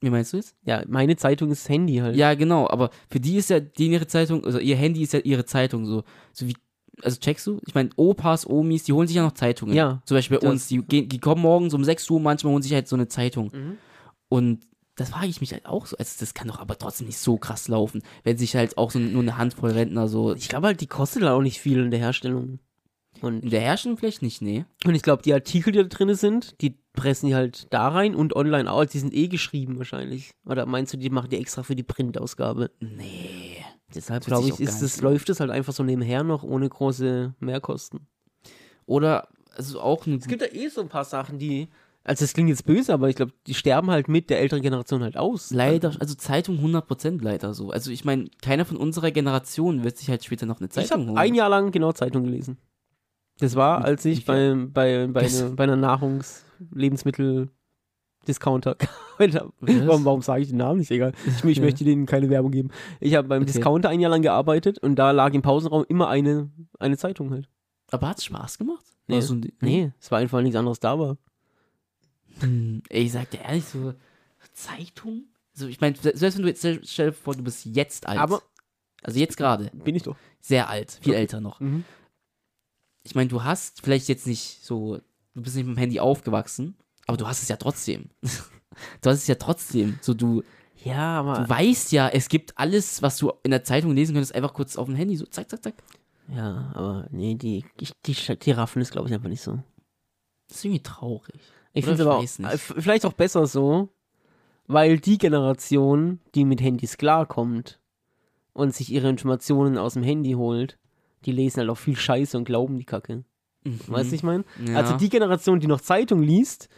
Wie meinst du es? Ja, meine Zeitung ist das Handy halt. Ja, genau, aber für die ist ja denen ihre Zeitung, also ihr Handy ist ja ihre Zeitung so. So wie, also checkst du? Ich meine, Opas, Omis, die holen sich ja noch Zeitungen. Ja, Zum Beispiel bei das- uns, die, gehen, die kommen morgens um 6 Uhr, manchmal holen sich halt so eine Zeitung. Mhm. Und das frage ich mich halt auch so. Also das kann doch aber trotzdem nicht so krass laufen, wenn sich halt auch so nur eine Handvoll Rentner so. Ich glaube halt, die kostet halt auch nicht viel in der Herstellung. Und, In der Herstellung vielleicht nicht, nee. und ich glaube, die Artikel, die da drin sind, die pressen die halt da rein und online auch. Die sind eh geschrieben wahrscheinlich. Oder meinst du, die machen die extra für die Printausgabe? Nee. Deshalb glaube ich, ist so. läuft es halt einfach so nebenher noch ohne große Mehrkosten. Oder, also auch. Es gibt ja eh so ein paar Sachen, die. Also, das klingt jetzt böse, aber ich glaube, die sterben halt mit der älteren Generation halt aus. Leider, also Zeitung 100% leider so. Also ich meine, keiner von unserer Generation wird sich halt später noch eine Ich Zeitung habe holen. ein Jahr lang genau Zeitung gelesen. Das war, als ich bei, bei, bei, Das- ne, bei einer Nahrungs-Lebensmittel-Discounter gearbeitet habe. Was? Warum, warum sage ich den Namen nicht? Egal. Ich, ich Ja. möchte denen keine Werbung geben. Ich habe beim Okay. Discounter ein Jahr lang gearbeitet und da lag im Pausenraum immer eine, eine Zeitung halt. Aber hat's Spaß gemacht? Nee. So ein- Nee, es war einfach nichts anderes da war. Hm, Ey, ich sag dir ehrlich, so Zeitung? So, ich meine, selbst wenn du jetzt, stell dir vor, du bist jetzt alt. Aber also jetzt gerade, bin ich doch. sehr alt, viel Okay. älter noch. Mhm. Ich meine, du hast vielleicht jetzt nicht so, du bist nicht mit dem Handy aufgewachsen, aber du hast es ja trotzdem. [laughs] du hast es ja trotzdem. So, du, Ja, aber. du weißt ja, es gibt alles, was du in der Zeitung lesen könntest, einfach kurz auf dem Handy, so zack, zack, zack. Ja, aber nee, die, die, die raffen ist, glaube ich, einfach nicht so. Das ist irgendwie traurig. Ich finde es aber auch, äh, vielleicht auch besser so, weil die Generation, die mit Handys klarkommt und sich ihre Informationen aus dem Handy holt, die lesen halt auch viel Scheiße und glauben die Kacke. Weißt du, ich meine? Ja. Also die Generation, die noch Zeitung liest,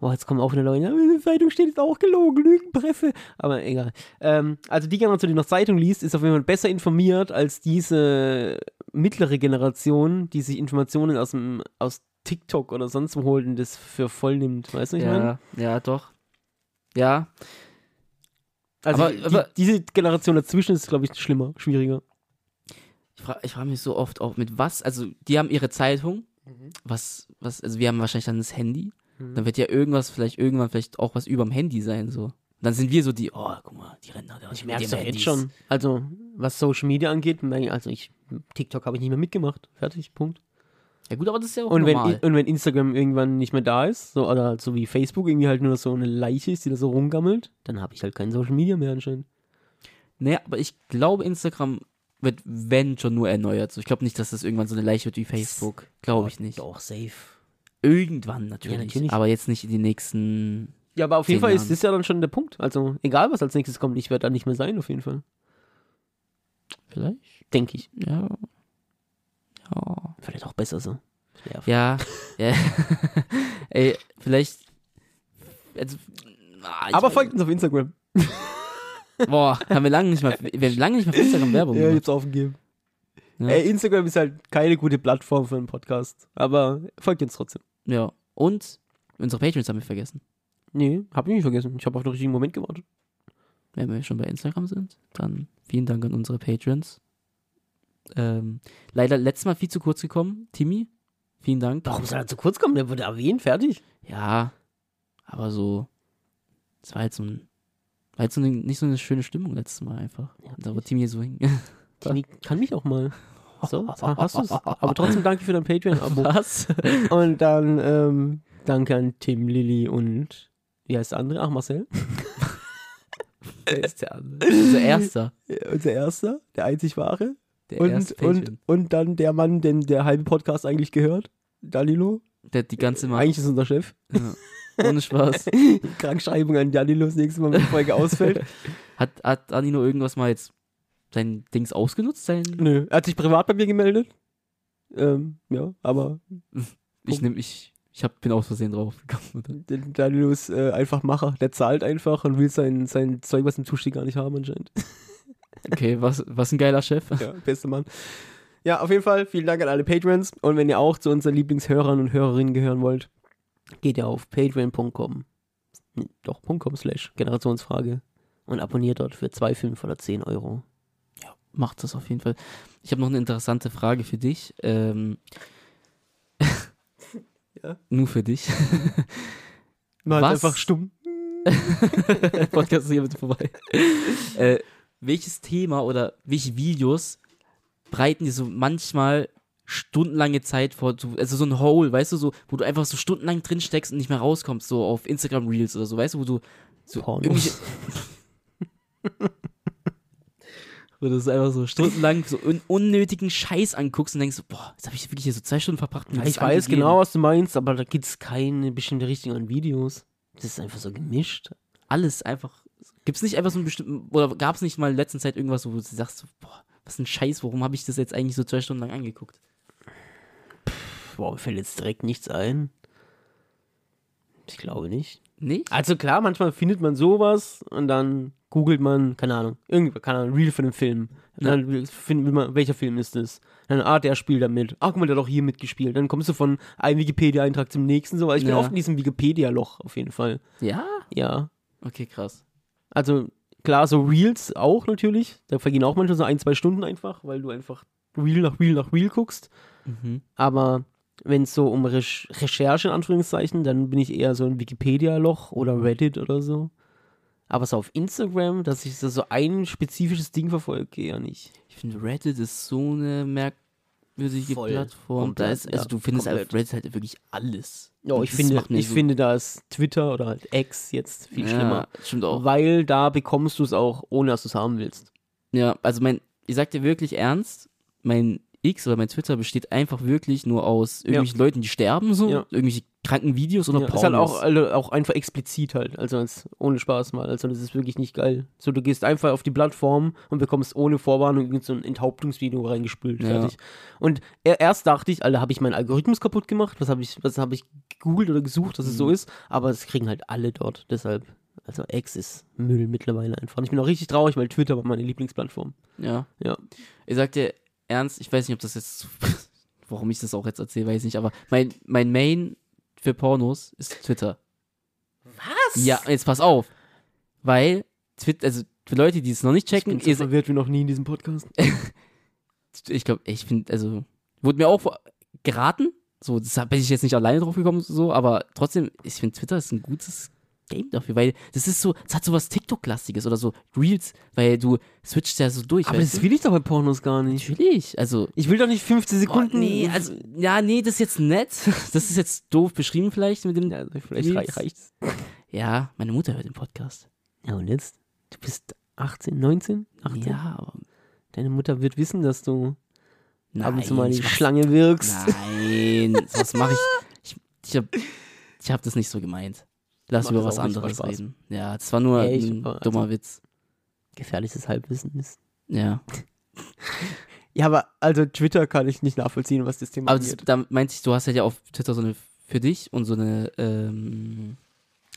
oh, jetzt kommen auch wieder Leute, in der Zeitung steht jetzt auch gelogen, Lügenpresse. Aber egal. Ähm, also die Generation, die noch Zeitung liest, ist auf jeden Fall besser informiert als diese mittlere Generation, die sich Informationen aus dem aus TikTok oder sonst wo holt und das für voll nimmt. Weißt du, ich meine? ja, ja, doch. Ja, Also Aber- die, aber- diese Generation dazwischen ist, glaube ich, schlimmer, schwieriger. Ich frage frag mich so oft auch, mit was, also die haben ihre Zeitung, was, was, also wir haben wahrscheinlich dann das Handy, Mhm. dann wird ja irgendwas, vielleicht irgendwann vielleicht auch was überm Handy sein, so. Dann sind wir so die, oh, guck mal, die die Ich merke es jetzt schon. Also, was Social Media angeht, also ich, TikTok habe ich nicht mehr mitgemacht. Fertig, Punkt. Ja gut, aber das ist ja auch Und wenn, normal. und wenn Instagram irgendwann nicht mehr da ist, so, oder so wie Facebook irgendwie halt nur so eine Leiche ist, die da so rumgammelt, dann habe ich halt kein Social Media mehr anscheinend. naja, aber ich glaube, Instagram wird, wenn schon nur erneuert. So, ich glaube nicht, dass das irgendwann so eine Leiche wird wie Facebook. Glaube ich nicht. Doch, safe. Irgendwann natürlich, natürlich. Aber jetzt nicht in die nächsten. Ja, aber auf jeden Fall ist das ja dann schon der Punkt. Also, egal was als nächstes kommt, ich werde da nicht mehr sein, auf jeden Fall. Vielleicht? Denke ich. Ja. Ja. Vielleicht auch besser so. Nervt. Ja. ja. [laughs] Ey, vielleicht. Also, ah, Aber folgt uns auf Instagram. [laughs] Boah, haben wir lange nicht mal, wir haben lange nicht mal für Instagram Werbung Ja, ich gemacht. hab's aufgegeben. Ja. Ey, Instagram ist halt keine gute Plattform für einen Podcast. Aber folgt uns trotzdem. Ja. Und unsere Patreons haben wir vergessen. Nee, hab ich nicht vergessen. Ich habe auf den richtigen Moment gewartet. Wenn wir schon bei Instagram sind, dann vielen Dank an unsere Patrons. Ähm, leider letztes Mal viel zu kurz gekommen. Timmy, vielen Dank. Warum soll er zu kurz kommen? Der wurde erwähnt, fertig. Ja, aber so, es war halt so ein, war halt so eine, nicht so eine schöne Stimmung letztes Mal einfach. Ja, da wurde Timmy so hing. [laughs] Timmy kann mich auch mal. So, [laughs] hast du's. Aber trotzdem danke für dein Patreon-Abo. [laughs] Was? Und dann ähm, danke an Tim, Lilly und wie heißt der andere? Ach, Marcel. Wer ist der andere? Unser erster. Unser erster, der einzig wahre. Der Und, erste und, und dann der Mann, den der halbe Podcast eigentlich gehört. Danilo. Der die ganze Mal. Eigentlich ist unser Chef. Ja. Ohne Spaß. [laughs] Krankschreibung an Danilo das nächste Mal, wenn die Folge ausfällt. [laughs] Hat, hat Anino irgendwas mal jetzt sein Dings ausgenutzt? Sein, Nö, er hat sich privat bei mir gemeldet. Ähm, ja, aber [laughs] ich nehm, ich, ich hab, bin aus Versehen drauf gekommen. der Danilo ist äh, einfach Macher. Der zahlt einfach und will sein, sein Zeug, was im Zustieg gar nicht haben anscheinend. Okay, was, was ein geiler Chef. Ja, beste Mann. Ja, auf jeden Fall vielen Dank an alle Patrons. Und wenn ihr auch zu unseren Lieblingshörern und Hörerinnen gehören wollt, geht ihr auf patreon.com. Nee, Doch, .com slash Generationsfrage. Und abonniert dort für 2, 5 oder 10 Euro. Macht das auf jeden Fall. Ich habe noch eine interessante Frage für dich. Ähm, [laughs] Ja? Nur für dich. [laughs] Mal Was? einfach stumm. [laughs] Podcast ist hiermit vorbei. äh, welches Thema oder welche Videos breiten dir so manchmal stundenlange Zeit vor, so- also so ein Hole, weißt du, so, wo du einfach so stundenlang drin steckst und nicht mehr rauskommst, so auf Instagram Reels oder so, weißt du, wo du so Pornos. [laughs] wo du so einfach so stundenlang so un unnötigen Scheiß anguckst und denkst boah, jetzt habe ich wirklich hier so zwei Stunden verbracht. Ja, ich weiß angegeben. genau, was du meinst, aber da gibt es keine bestimmte Richtung an Videos. Das ist einfach so gemischt. alles einfach. Gibt es nicht einfach so einen bestimmten, oder gab es nicht mal in letzter Zeit irgendwas, wo du sagst, boah, was ein Scheiß, warum habe ich das jetzt eigentlich so zwei Stunden lang angeguckt? Mir fällt jetzt direkt nichts ein. Ich glaube nicht. Nee? Also klar, manchmal findet man sowas und dann googelt man, keine Ahnung, irgendwie, keine Ahnung, Reel von dem Film. Und dann findet man, welcher Film ist das? Dann, ah, der spielt da mit. Ah, guck mal, der hat doch hier mitgespielt. Dann kommst du von einem Wikipedia-Eintrag zum nächsten so. Also ich bin Ja. oft in diesem Wikipedia-Loch auf jeden Fall. Ja? Ja. Okay, krass. Also klar, so Reels auch natürlich. Da vergehen auch manchmal so ein, zwei Stunden einfach, weil du einfach Reel nach Reel nach Reel guckst. Mhm. Aber wenn es so um Rech Recherche in Anführungszeichen, dann bin ich eher so ein Wikipedia-Loch oder Reddit oder so. Aber so auf Instagram, dass ich so ein spezifisches Ding verfolge, eher nicht. Ich finde, Reddit ist so eine merkwürdige Voll. Plattform. Komplett, da ist, also ja, du findest komplett. auf Reddit halt wirklich alles. Ja, ich finde, ich so- finde, da ist Twitter oder halt X jetzt viel schlimmer. Ja, stimmt auch. Weil da bekommst du es auch, ohne dass du es haben willst. Ja, also mein, ich sag dir wirklich ernst, mein X oder mein Twitter besteht einfach wirklich nur aus irgendwelchen Leuten, die sterben, so, Ja. irgendwelche kranken Videos oder Ja, Pornos. ist halt auch, also auch einfach explizit halt, also als, ohne Spaß mal. Also das ist wirklich nicht geil. So, du gehst einfach auf die Plattform und bekommst ohne Vorwarnung so ein Enthauptungsvideo reingespült, Ja. fertig. Und er, erst dachte ich, Alter, habe ich meinen Algorithmus kaputt gemacht? Was habe ich, was habe ich gegoogelt oder gesucht, dass es so Mhm. ist? Aber es kriegen halt alle dort, deshalb. Also X ist Müll mittlerweile einfach. Und ich bin auch richtig traurig, weil Twitter war meine Lieblingsplattform. Ja. Ja. Ich sag dir ernst, ich weiß nicht, ob das jetzt, [laughs] warum ich das auch jetzt erzähle, weiß ich nicht, aber mein, mein Main für Pornos ist Twitter. Was? Ja, jetzt pass auf. Weil, Twitter, also für Leute, die es noch nicht Ich checken, bin so verwirrt wie noch nie in diesem Podcast. [laughs] ich glaube, ich finde, also, wurde mir auch geraten, so, das bin ich jetzt nicht alleine drauf gekommen, so, aber trotzdem, ich finde, Twitter ist ein gutes Game dafür, weil das ist so, es hat so was TikTok-lastiges oder so Reels, weil du switchst ja so durch. Aber das du? will ich doch bei Pornos gar nicht. Natürlich, also, Ich will doch nicht 15 Oh, Sekunden. nee, also, ja, nee, das ist jetzt nett. [laughs] Das ist jetzt doof beschrieben vielleicht mit dem. Ja, also vielleicht Reels. rei- reicht's. Ja, meine Mutter hört den Podcast. Ja, und jetzt? Du bist 18, 19? 18? Ja, aber Deine Mutter wird wissen, dass du nein. ab und zu mal die Schlange wirkst. Nein, was mache [laughs] ich? Ich, ich habe ich hab das nicht so gemeint. Lass Macht über was anderes reden. Ja, das war nur Ey, ein also- dummer Witz. Gefährliches Halbwissen ist. Ja. [laughs] Ja, aber also Twitter kann ich nicht nachvollziehen, was das Thema Aber das, da meinte ich, du hast ja auf Twitter so eine für dich und so eine ähm,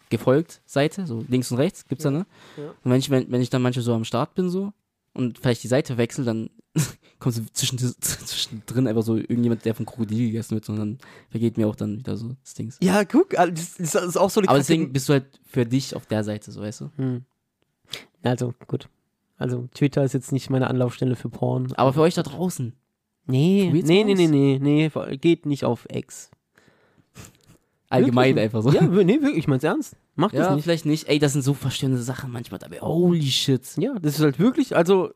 gefolgt Seite, so links und rechts gibt's da, ne? Ja. Und wenn ich, wenn, wenn ich dann manchmal so am Start bin so und vielleicht die Seite wechsle, dann [laughs] kommt so zwischen, [laughs] zwischendrin einfach so irgendjemand, der vom Krokodil gegessen wird und dann vergeht mir auch dann wieder so das Ding. Ja, guck, also das ist auch so eine Aber deswegen bist du halt für dich auf der Seite, so weißt du? Hm. Also, gut. Also, Twitter ist jetzt nicht meine Anlaufstelle für Porn. Aber für euch da draußen. nee, nee, nee, nee, nee, nee, geht nicht auf X. Allgemein Wirklich? einfach so. Ja, nee, wirklich, ich mein's ernst. Mach das Ja, nicht. vielleicht nicht. Ey, das sind so verstörende Sachen manchmal dabei. Holy shit. Ja, das ist halt wirklich, also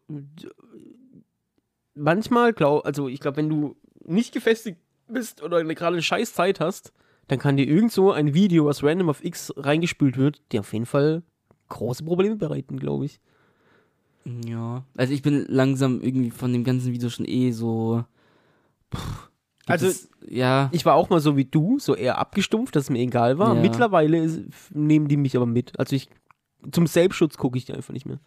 manchmal glaub, also ich glaube, wenn du nicht gefestigt bist oder eine gerade scheiß Zeit hast, dann kann dir irgend so ein Video, was random auf X reingespült wird, dir auf jeden Fall große Probleme bereiten, glaube ich. Ja. Also ich bin langsam irgendwie von dem ganzen Video schon eh so. Puh, gibt Also- es- ja. Ich war auch mal so wie du, so eher abgestumpft, dass es mir egal war. Ja. Mittlerweile ist, nehmen die mich aber mit. Also ich zum Selbstschutz gucke ich die einfach nicht mehr.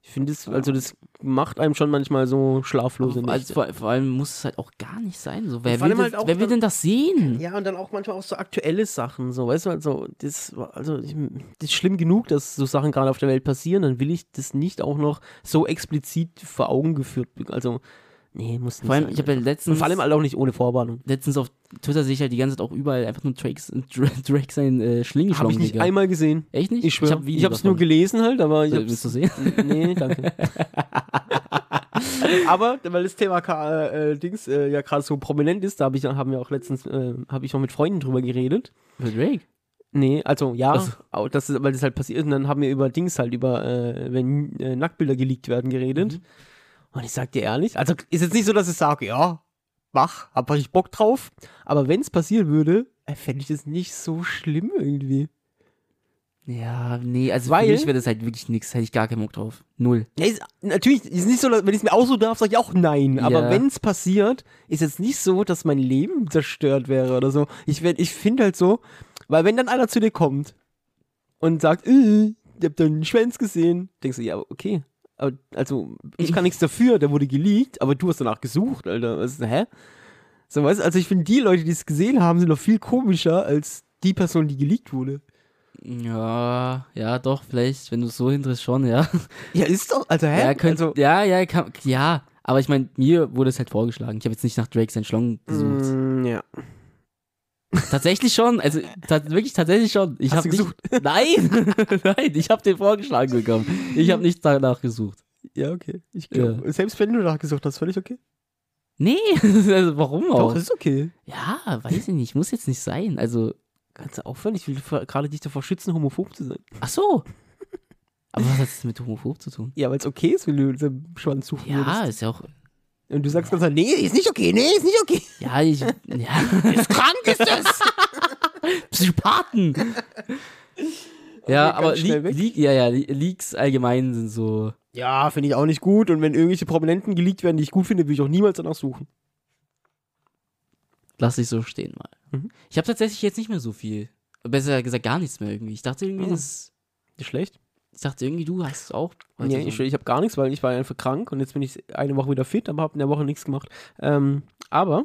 Ich finde es, also das macht einem schon manchmal so schlaflose Also Nächte. vor, vor allem muss es halt auch gar nicht sein. So, wer will, allem das, halt wer will dann- denn das sehen? Ja, und dann auch manchmal auch so aktuelle Sachen, so, weißt du, also, das, also, ich, das ist schlimm genug, dass so Sachen gerade auf der Welt passieren, dann will ich das nicht auch noch so explizit vor Augen geführt, also, nee, muss nicht Vor allem, ich habe ja und letztens, vor allem halt auch nicht ohne Vorwarnung. letztens auf Twitter sehe ich halt die ganze Zeit auch überall einfach nur Drake, Drake, sein äh, Habe Schlingenschlong, ich nicht Digga. einmal gesehen. Echt nicht? Ich schwöre. Ich, habe es nur gelesen halt, aber ich Äh, hab's, Willst du sehen? Nee, danke. [laughs] Aber weil das Thema Ka- äh, Dings äh, ja gerade so prominent ist, da hab ich, haben wir auch letztens, äh, habe ich auch mit Freunden drüber geredet. Für Drake? Nee, also ja, so. au- das ist, weil das halt passiert ist. Und dann haben wir über Dings halt, über äh, wenn äh, Nacktbilder geleakt werden, geredet. Mhm. Und ich sag dir ehrlich, also ist jetzt nicht so, dass ich sage, ja, mach, hab ich Bock drauf. Aber wenn es passieren würde, äh, fände ich das nicht so schlimm irgendwie. Ja, nee, also Weil- für mich wäre das halt wirklich nix, hätte ich gar keinen Bock drauf. Null. Ja, ist, natürlich ist nicht so, wenn ich es mir aussuchen darf, sage ich auch nein. Aber Ja. wenn es passiert, ist jetzt nicht so, dass mein Leben zerstört wäre oder so. Ich, werd- ich finde halt so, weil wenn dann einer zu dir kommt und sagt, äh, ich hab deinen Schwanz gesehen, denkst du, ja, okay. Also, ich kann [laughs] nichts dafür, der wurde geleakt, aber du hast danach gesucht, Alter. Was, hä? So, weißt also ich finde, die Leute, die es gesehen haben, sind noch viel komischer als die Person, die geleakt wurde. Ja, ja, doch, vielleicht, wenn du es so hindrehst, schon, ja. Ja, ist doch, also, hä? Ja, könnt, also, ja, ja, kann, ja. Aber ich meine, mir wurde es halt vorgeschlagen. Ich habe jetzt nicht nach Drake sein Schlong gesucht. mm, ja. Tatsächlich schon, also ta wirklich tatsächlich schon. Ich habe du nicht, [laughs] Nein, [laughs] nein, ich habe den vorgeschlagen bekommen. Ich habe nicht danach gesucht. Ja, okay. Ich glaub, Selbst wenn du nachgesucht hast, völlig okay. Nee, [laughs] also warum auch? Doch, ist okay. Ja, weiß ich nicht, muss jetzt nicht sein. Also, Kannst du aufhören? Ich will gerade dich davor schützen, homophob zu sein. ach so. Aber was hat das mit homophob zu tun? Ja, weil es okay ist, wenn du den Schwanz suchen Ja, würdest. ist ja auch. Und du sagst ganz klar, nee, ist nicht okay, nee, ist nicht okay. Ja, ich. Ja. [laughs] Ist krank, ist das. [laughs] Psychopathen! ja, aber Le. Le ja, ja, Le Leaks allgemein sind so. Ja, finde ich auch nicht gut. Und wenn irgendwelche Prominenten geleakt werden, die ich gut finde, würde ich auch niemals danach suchen. Lass ich so stehen mal. Mhm. Ich habe tatsächlich jetzt nicht mehr so viel. Besser gesagt, gar nichts mehr irgendwie. Ich dachte irgendwie, Mhm. das. Ist schlecht? Ich dachte irgendwie, du hast es auch. Nee, so. ich, ich habe gar nichts, weil ich war einfach krank und jetzt bin ich eine Woche wieder fit, aber habe in der Woche nichts gemacht. Ähm, aber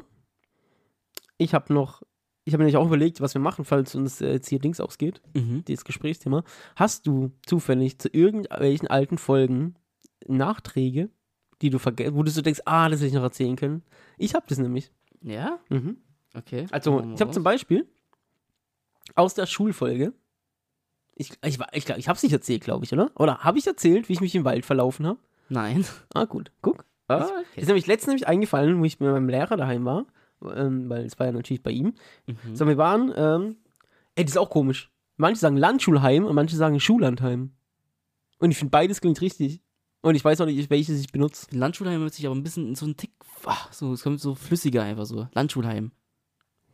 ich habe noch, ich habe mir nämlich auch überlegt, was wir machen, falls uns äh, jetzt hier Dings ausgeht, Mhm. dieses Gesprächsthema. Hast du zufällig zu irgendwelchen alten Folgen Nachträge, die du vergisst, wo du so denkst, ah, das hätte ich noch erzählen können? Ich habe das nämlich. Ja? Mhm. Okay. Also, ich habe zum Beispiel aus der Schulfolge, ich, ich, ich, ich habe es nicht erzählt, glaube ich, oder? Oder habe ich erzählt, wie ich mich im Wald verlaufen habe? Nein. Ah, gut. Guck. Ah, Ist okay. nämlich letztens nämlich eingefallen, wo ich mit meinem Lehrer daheim war, ähm, weil es war ja natürlich bei ihm. Mhm. So, wir waren, ähm, ey, das ist auch komisch. Manche sagen Landschulheim und manche sagen Schullandheim. Und ich finde beides klingt richtig. Und ich weiß auch nicht, welches ich benutze. Landschulheim hört sich aber ein bisschen so ein Tick. ah, So, es kommt so flüssiger einfach so. Landschulheim.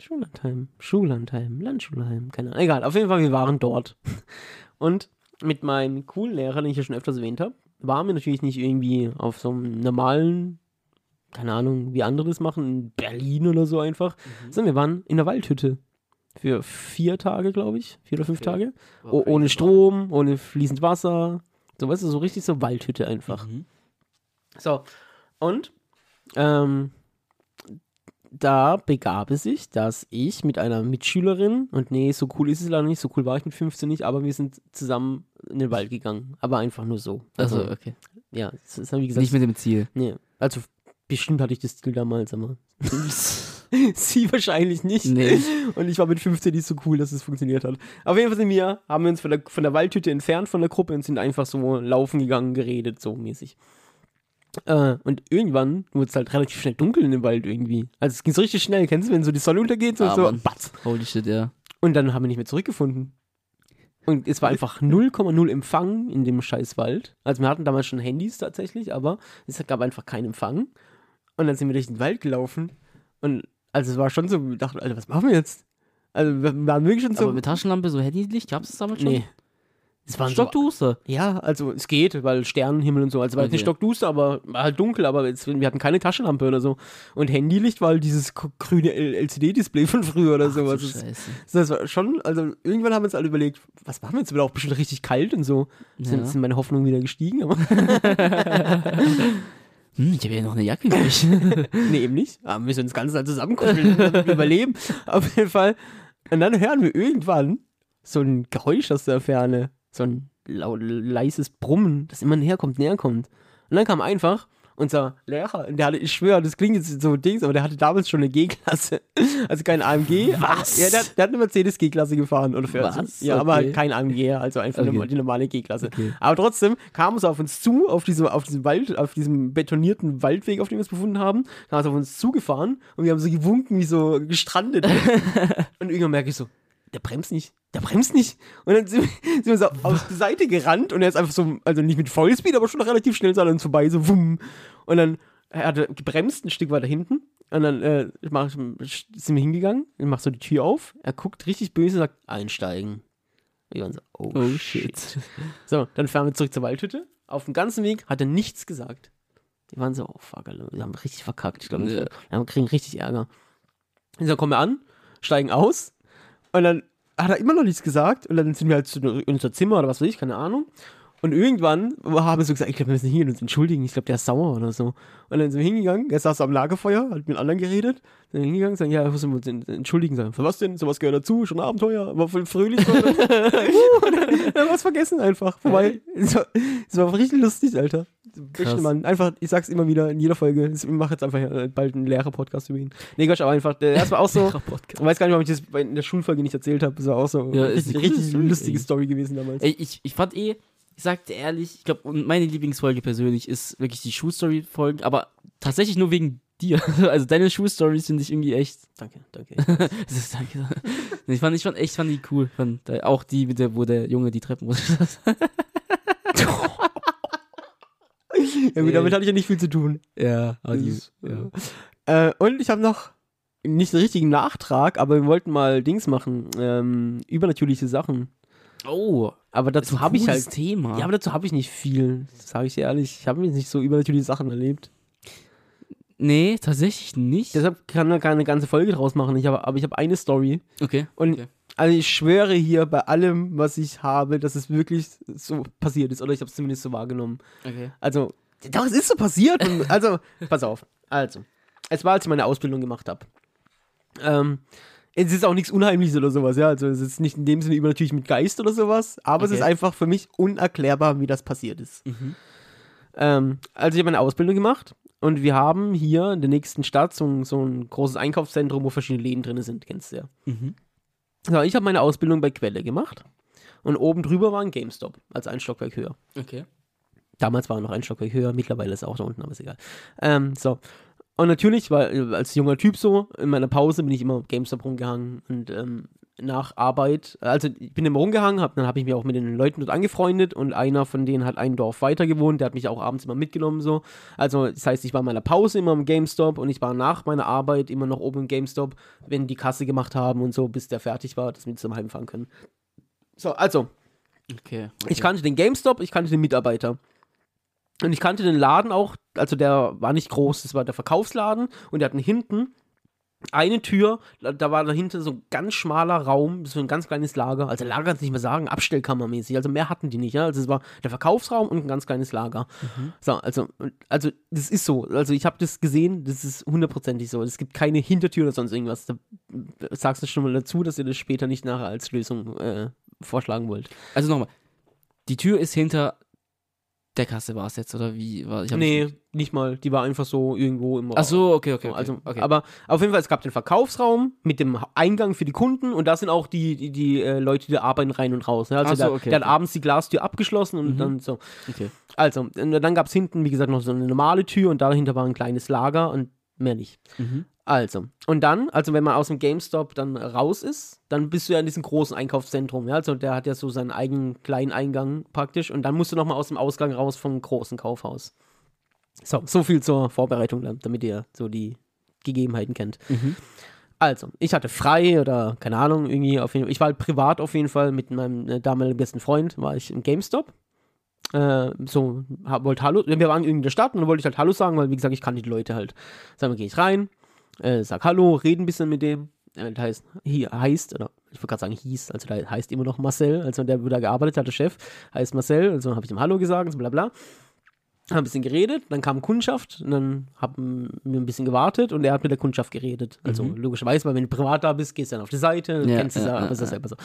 Schullandheim, Schullandheim, Landschulheim, keine Ahnung. Egal, auf jeden Fall, wir waren dort. [laughs] Und mit meinem coolen Lehrer, den ich ja schon öfters erwähnt habe, waren wir natürlich nicht irgendwie auf so einem normalen, keine Ahnung, wie andere das machen, in Berlin oder so einfach, sondern wir waren in der Waldhütte. Für vier Tage, glaube ich. Vier oder fünf Okay. Tage. O ohne Strom, ohne fließend Wasser. So, weißt du, so richtig so Waldhütte einfach. Mhm. So, und ähm, da begab es sich, dass ich mit einer Mitschülerin, und nee, so cool ist es leider nicht, so cool war ich mit 15 nicht, aber wir sind zusammen in den Wald gegangen. Aber einfach nur so. Also, okay. ja, das ist wie gesagt. Nicht mit dem Ziel. nee, also bestimmt hatte ich das Ziel damals, aber [laughs] [laughs] sie wahrscheinlich nicht. Nee. Und ich war mit 15 nicht so cool, dass es funktioniert hat. Auf jeden Fall sind wir, haben wir uns von der, von der Waldhütte entfernt von der Gruppe und sind einfach so laufen gegangen, geredet, so mäßig. Äh, und irgendwann wurde es halt relativ schnell dunkel in dem Wald irgendwie. Also es ging so richtig schnell, kennst du, wenn so die Sonne untergeht, so, Ah, so Mann. batz. Holy shit, ja. Und dann haben wir nicht mehr zurückgefunden. Und es war einfach 0,0 Empfang in dem scheiß Wald. Also wir hatten damals schon Handys tatsächlich, aber es gab einfach keinen Empfang. Und dann sind wir durch den Wald gelaufen. Und also es war schon so, wir dachten, Alter, was machen wir jetzt? Also wir waren wirklich schon so. Aber mit Taschenlampe, so Handylicht, gab's das damals schon? Nee. Es waren so, Stockduster. ja, also es geht, weil Sternenhimmel und so. Also war jetzt nicht Okay. stockduster, aber war halt dunkel, aber jetzt, wir hatten keine Taschenlampe oder so. Und Handylicht war halt dieses grüne LCD-Display von früher oder Ach, sowas. Das- Scheiße. Das war schon, also irgendwann haben wir uns alle überlegt, was machen wir jetzt? Wird auch bestimmt richtig kalt und so. Sind, Ja. sind meine Hoffnungen wieder gestiegen, aber [laughs] Hm, ich habe ja noch eine Jacke übrig. [laughs] nee, eben nicht. Aber wir müssen uns ganz zusammenkuscheln, damit wir [laughs] überleben. Auf jeden Fall. Und dann hören wir irgendwann so ein Geräusch aus der Ferne. So ein leises Brummen, das immer näher kommt, näher kommt. Und dann kam einfach unser Lehrer, und der hatte, ich schwöre, das klingt jetzt so Dings, aber der hatte damals schon eine G-Klasse. [laughs] Also kein AMG. Was? Ja, der, der hat eine Mercedes G-Klasse gefahren. Oder für, Was? Ja, aber Okay. halt kein AMG, also einfach Okay. die normale G-Klasse. Okay. Aber trotzdem kam es auf uns zu, auf diesem, auf diesem Wald, auf diesem betonierten Waldweg, auf dem wir uns befunden haben, kam es auf uns zugefahren und wir haben so gewunken, wie so gestrandet. [laughs] und irgendwann merke ich so, der bremst nicht, der bremst nicht. Und dann sind, wir- sind wir so [laughs] auf die Seite gerannt und er ist einfach so, also nicht mit Vollspeed, aber schon relativ schnell so an uns vorbei, so wumm. Und dann er hatte gebremst ein Stück weiter hinten. Und dann äh, mach, sind wir hingegangen, ich mach so die Tür auf, er guckt richtig böse und sagt, einsteigen. Wir waren so, oh, Oh, shit. shit. [laughs] So, dann fahren wir zurück zur Waldhütte. Auf dem ganzen Weg hat er nichts gesagt. Die waren so, oh fuck, Alter, wir haben richtig verkackt. Ich glaube, Ja. wir kriegen richtig Ärger. Und dann kommen wir an, steigen aus und dann hat er immer noch nichts gesagt und dann sind wir halt zu in unser Zimmer oder was weiß ich, keine Ahnung. Und irgendwann haben so gesagt, ich glaube, wir müssen hier uns entschuldigen, ich glaube, der ist sauer oder so. Und dann sind wir hingegangen, er saß am Lagerfeuer, hat mit anderen geredet, sind wir hingegangen, sagen, ja, müssen wir uns en- entschuldigen, sagen, für was denn? Sowas gehört dazu, schon Abenteuer, war voll fröhlich. und dann, und dann, dann es vergessen einfach, vorbei. Es war, es war richtig lustig, Alter. Krass. Mann, einfach, ich sag's immer wieder in jeder Folge, ich mache jetzt einfach äh, bald einen Lehrer-Podcast über ihn. Nee, Quatsch, aber einfach, der- das war auch so, ich weiß gar nicht, ob ich das in der Schulfolge nicht erzählt habe, das war auch so Ja, richtig, richtig lustige. Story gewesen damals. Ey, ich, ich fand eh, ich sagte ehrlich, ich glaube, meine Lieblingsfolge persönlich ist wirklich die Schulstory-Folgen, aber tatsächlich nur wegen dir. [laughs] Also deine Schulstories finde ich irgendwie echt. Danke, danke. [laughs] Das ist, danke. Ich fand, ich fand echt, fand die cool. Fand, da- auch die, mit der, wo der Junge die Treppen muss. [laughs] ja gut, damit hatte ich ja nicht viel zu tun. ja, aber die, ist, ja. Äh, und ich habe noch nicht einen richtigen Nachtrag, aber wir wollten mal Dings machen, ähm, übernatürliche Sachen. Oh, Aber dazu habe ich halt, Thema. ja, aber dazu habe ich nicht viel, sage ich dir ehrlich. Ich habe nicht so übernatürliche Sachen erlebt. nee, tatsächlich nicht. Deshalb kann man keine ganze Folge draus machen. Ich habe, aber ich habe eine Story. okay. Und okay. also ich schwöre hier bei allem, was ich habe, dass es wirklich so passiert ist. Oder ich habe es zumindest so wahrgenommen. okay. Also, doch, es ist so passiert. Also, [laughs] pass auf. Also, es war, als ich meine Ausbildung gemacht habe. Ähm, es ist auch nichts Unheimliches oder sowas, ja. Also, es ist nicht in dem Sinne übernatürlich mit Geist oder sowas. Aber es Okay. ist einfach für mich unerklärbar, wie das passiert ist. Mhm. Ähm, also, ich habe meine Ausbildung gemacht. Und wir haben hier in der nächsten Stadt so ein, so ein großes Einkaufszentrum, wo verschiedene Läden drin sind. Kennst du ja. Mhm. So, ich habe meine Ausbildung bei Quelle gemacht. Und oben drüber war ein GameStop, als ein Stockwerk höher. Okay. Damals war er noch ein Stockwerk höher, mittlerweile ist er auch da unten, aber ist egal. Ähm, so. Und natürlich, weil äh, als junger Typ so, in meiner Pause bin ich immer GameStop rumgehangen und ähm, nach Arbeit, also ich bin immer rumgehangen, hab, dann habe ich mich auch mit den Leuten dort angefreundet und einer von denen hat ein Dorf weiter gewohnt, der hat mich auch abends immer mitgenommen so. Also das heißt, ich war in meiner Pause immer im GameStop und ich war nach meiner Arbeit immer noch oben im GameStop, wenn die Kasse gemacht haben und so, bis der fertig war, dass wir zum Heimfahren können. So, also, Okay. ich kannte den GameStop, ich kannte den Mitarbeiter. Und ich kannte den Laden auch, also der war nicht groß, das war der Verkaufsladen und der hatten hinten eine Tür, da- war dahinter so ein ganz schmaler Raum, so ein ganz kleines Lager, also Lager kannst du nicht mehr sagen, Abstellkammermäßig, also mehr hatten die nicht, ja, also es war der Verkaufsraum und ein ganz kleines Lager. So, also, also das ist so, also ich habe das gesehen, das ist hundertprozentig so, es gibt keine Hintertür oder sonst irgendwas, da sagst du schon mal dazu, dass ihr das später nicht nachher als Lösung äh, vorschlagen wollt. Also nochmal. Die Tür ist hinter der Kasse war es jetzt, oder wie? War, ich Nee, nicht- nicht mal. Die war einfach so irgendwo im Ach so, okay, okay. Okay. also, okay. aber auf jeden Fall, es gab den Verkaufsraum mit dem Eingang für die Kunden und da sind auch die, die, die äh, Leute, die arbeiten rein und raus. Ne? Also so, der, okay, der hat okay. abends die Glastür abgeschlossen und Mhm. dann so. okay. Also, und dann gab es hinten, wie gesagt, noch so eine normale Tür und dahinter war ein kleines Lager und mehr nicht. Mhm. Also, und dann, also wenn man aus dem GameStop dann raus ist, dann bist du ja in diesem großen Einkaufszentrum, ja, also der hat ja so seinen eigenen kleinen Eingang praktisch und dann musst du nochmal aus dem Ausgang raus vom großen Kaufhaus. So, so viel zur Vorbereitung, damit ihr so die Gegebenheiten kennt. Mhm. Also, ich hatte frei oder keine Ahnung, irgendwie auf jeden Fall. Ich war halt privat auf jeden Fall mit meinem äh, damaligen besten Freund, war ich im GameStop. Äh, so, hab, wollte Hallo, wir waren irgendwie in der Stadt und dann wollte ich halt Hallo sagen, weil wie gesagt, ich kannte die Leute halt. Sagen wir, gehe ich rein, äh, sag Hallo, rede ein bisschen mit dem. Äh, der heißt, hier heißt, oder ich wollte gerade sagen hieß, also der heißt immer noch Marcel, also der, wo da gearbeitet hat, der Chef, heißt Marcel, also habe ich ihm Hallo gesagt, so bla bla. Haben ein bisschen geredet, dann kam Kundschaft und dann haben wir ein bisschen gewartet und er hat mit der Kundschaft geredet. Also logischerweise, weil wenn du privat da bist, gehst du dann auf die Seite, Ja, kennst es ja, ja, ja. selber so.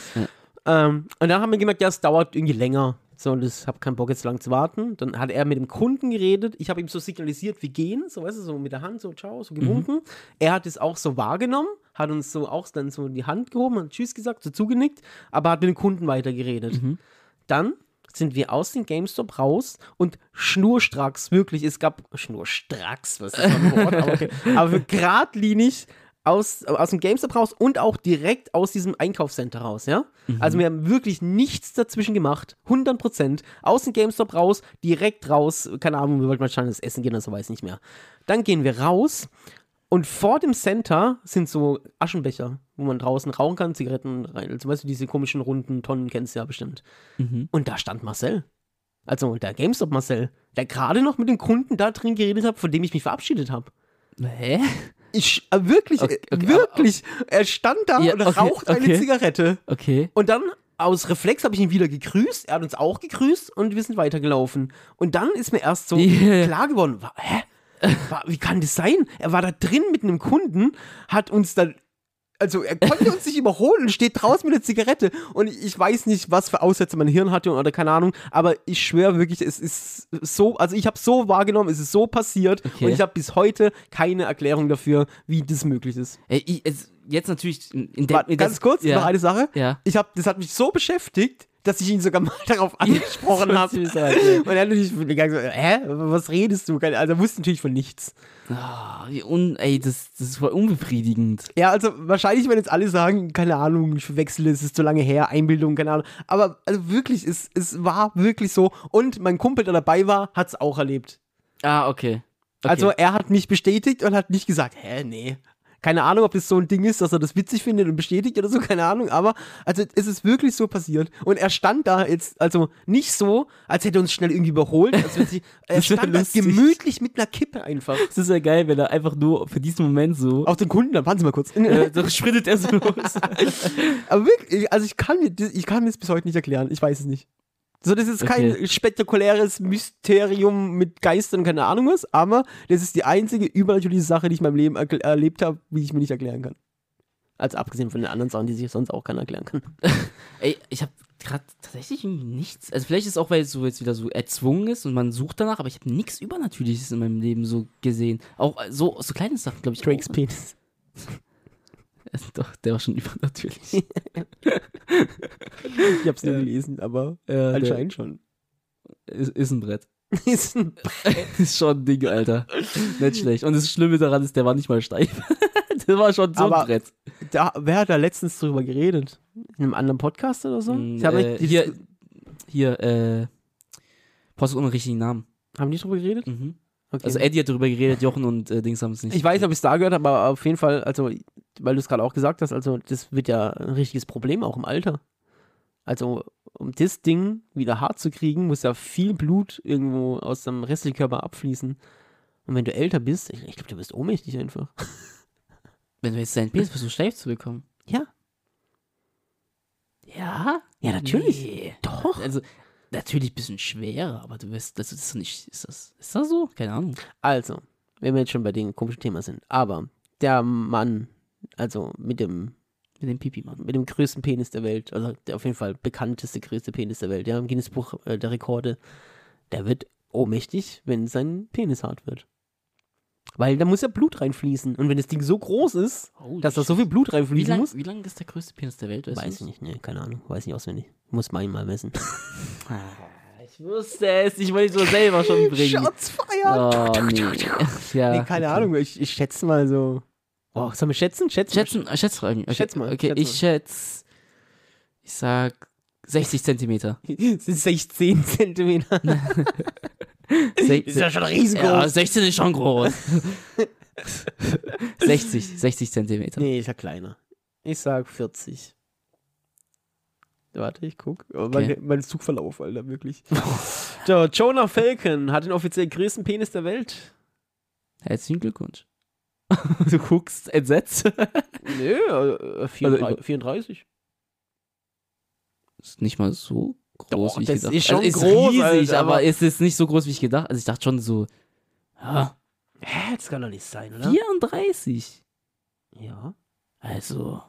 Ähm, und dann haben wir gemerkt, ja, es dauert irgendwie länger. So, und ich habe keinen Bock jetzt lang zu warten. Dann hat er mit dem Kunden geredet. Ich habe ihm so signalisiert, wir gehen, so weißt du, so mit der Hand, so ciao, so gewunken. Er hat es auch so wahrgenommen, hat uns so auch dann so die Hand gehoben, hat Tschüss gesagt, so zugenickt, aber hat mit dem Kunden weitergeredet. Dann sind wir aus dem GameStop raus und schnurstracks, wirklich, es gab schnurstracks, was ist das Wort, aber, okay, [laughs] aber geradlinig aus, aus dem GameStop raus und auch direkt aus diesem Einkaufscenter raus, ja? Also wir haben wirklich nichts dazwischen gemacht, 100%, aus dem GameStop raus, direkt raus, keine Ahnung, wir wollten wahrscheinlich das Essen gehen oder so, weiß nicht mehr. Dann gehen wir raus und vor dem Center sind so Aschenbecher, wo man draußen rauchen kann, Zigaretten rein. Zum Beispiel diese komischen runden Tonnen kennst du ja bestimmt. Und da stand Marcel. Also der GameStop Marcel, der gerade noch mit dem Kunden da drin geredet hat, von dem ich mich verabschiedet habe. Hä? Ich, äh, wirklich, Okay, äh, okay, wirklich. Er stand da Ja, und okay, raucht eine. Zigarette. Okay. Und dann aus Reflex habe ich ihn wieder gegrüßt, er hat uns auch gegrüßt und wir sind weitergelaufen. Und dann ist mir erst so [laughs] Yeah. klar geworden, hä? Wie kann das sein? Er war da drin mit einem Kunden, hat uns dann, also er konnte uns nicht überholen steht draußen mit einer Zigarette. Und ich weiß nicht, was für Aussätze mein Hirn hatte oder keine Ahnung, aber ich schwöre wirklich, es ist so, also ich habe so wahrgenommen, es ist so passiert Okay. und ich habe bis heute keine Erklärung dafür, wie das möglich ist. Ey, ich, jetzt natürlich in der. In ganz kurz, ja. noch eine Sache. Ja. Ich hab, das hat mich so beschäftigt, dass ich ihn sogar mal [laughs] darauf angesprochen habe. [laughs] Und er hat natürlich gegangen so, hä, was redest du? Also er wusste natürlich von nichts. Ah, wie un, ey, das, das ist voll unbefriedigend. Ja, also wahrscheinlich werden jetzt alle sagen, keine Ahnung, ich verwechsel es, ist zu lange her, Einbildung, keine Ahnung. Aber also wirklich, es, es war wirklich so. Und mein Kumpel, der dabei war, hat es auch erlebt. Ah, okay. okay. Also er hat mich bestätigt und hat nicht gesagt, hä, nee. Keine Ahnung, ob das so ein Ding ist, dass er das witzig findet und bestätigt oder so, keine Ahnung, aber also es ist wirklich so passiert. Und er stand da jetzt, also nicht so, als hätte er uns schnell irgendwie überholt. Sie, [laughs] er stand da gemütlich mit einer Kippe einfach. das ist ja geil, wenn er einfach nur für diesen Moment so. Auf den Kunden, dann warten Sie mal kurz. äh, [laughs] so sprintet er so los. aber wirklich, also ich kann mir, ich kann mir das bis heute nicht erklären. Ich weiß es nicht. So, das ist kein Okay. spektakuläres Mysterium mit Geistern, keine Ahnung was, aber das ist die einzige übernatürliche Sache, die ich in meinem Leben erlebt habe, wie ich mir nicht erklären kann. Also abgesehen von den anderen Sachen, die sich sonst auch keiner erklären kann. [laughs] Ey, ich habe gerade tatsächlich nichts. Also vielleicht ist es auch, weil es so jetzt wieder so erzwungen ist und man sucht danach, aber ich habe nichts Übernatürliches in meinem Leben so gesehen. Auch so, so kleine Sachen, glaube ich. Drakes. Penis. [laughs] [laughs] Doch, der war schon [laughs] übernatürlich. [laughs] Ich hab's nie gelesen, aber Ja, anscheinend schon. ist, ist ein Brett. ist ein ist schon ein Ding, Alter. Nicht schlecht. Und das Schlimme daran ist, der war nicht mal steif. der war schon so Aber- ein Brett. da, wer hat da letztens drüber geredet? In einem anderen Podcast oder so? Mm, äh, hier, hier, äh, Post ohne richtigen Namen. haben die drüber geredet? Mhm. Okay. Also Eddie hat darüber geredet, Jochen und äh, Dings haben es nicht. Ich weiß, ob ich es da gehört habe, aber auf jeden Fall, also, weil du es gerade auch gesagt hast, also, das wird ja ein richtiges Problem auch im Alter. Also, um das Ding wieder hart zu kriegen, muss ja viel Blut irgendwo aus dem restlichen Körper abfließen. Und wenn du älter bist, ich, ich glaube, du bist ohnmächtig einfach. [laughs] Wenn du jetzt deinen Penis versuchst, steif zu bekommen. Ja. Ja? Ja, natürlich. Nee. Doch. Also, natürlich ein bisschen schwerer, aber du wirst, das ist nicht, ist das, ist das so? Keine Ahnung. Also, wenn wir jetzt schon bei dem komischen Thema sind. Aber der Mann, also mit dem, Mit dem Pipi, Mann. mit dem größten Penis der Welt, also der auf jeden Fall bekannteste größte Penis der Welt, ja, im Guinness-Buch äh, der Rekorde, der wird ohnmächtig, wenn sein Penis hart wird. Weil da muss ja Blut reinfließen. Und wenn das Ding so groß ist, Holy dass da so viel Blut Wie reinfließen lang, muss, wie lang ist der größte Penis der Welt? Weißt weiß ich nicht, nee, keine Ahnung, weiß nicht auswendig. Muss man ihn mal messen. [laughs] Ah, Ich wusste es, ich wollte es nur selber schon [laughs] bringen. Shots feiern! Oh, nee. ja, nee, keine okay. Ahnung, ich, ich schätze mal so. Oh, sollen wir schätzen? Schätzen? Schätzen, äh, Schätzfragen. Okay. Schätz mal, Okay, schätz ich schätze, ich sag 60 Zentimeter. Das sind 16 Zentimeter. [laughs] Se Ist ja schon riesengroß. Ja, 16 ist schon groß. [laughs] 60, 60 Zentimeter. Nee, ist ja kleiner. Ich sag 40. Warte, ich guck. Oh, mein, Okay. mein Zugverlauf, Alter, wirklich. so, Jonah Falcon hat den offiziell größten Penis der Welt. Herzlichen Glückwunsch. [laughs] du guckst entsetzt. Nö, äh, 34. 34. ist nicht mal so groß, Doch, wie ich gedacht ist schon also, ist groß, riesig, Alter, aber aber- es ist nicht so groß, wie ich gedacht Also ich dachte schon so, ja, Hä, das kann doch nicht sein, oder? 34. Ja. Also,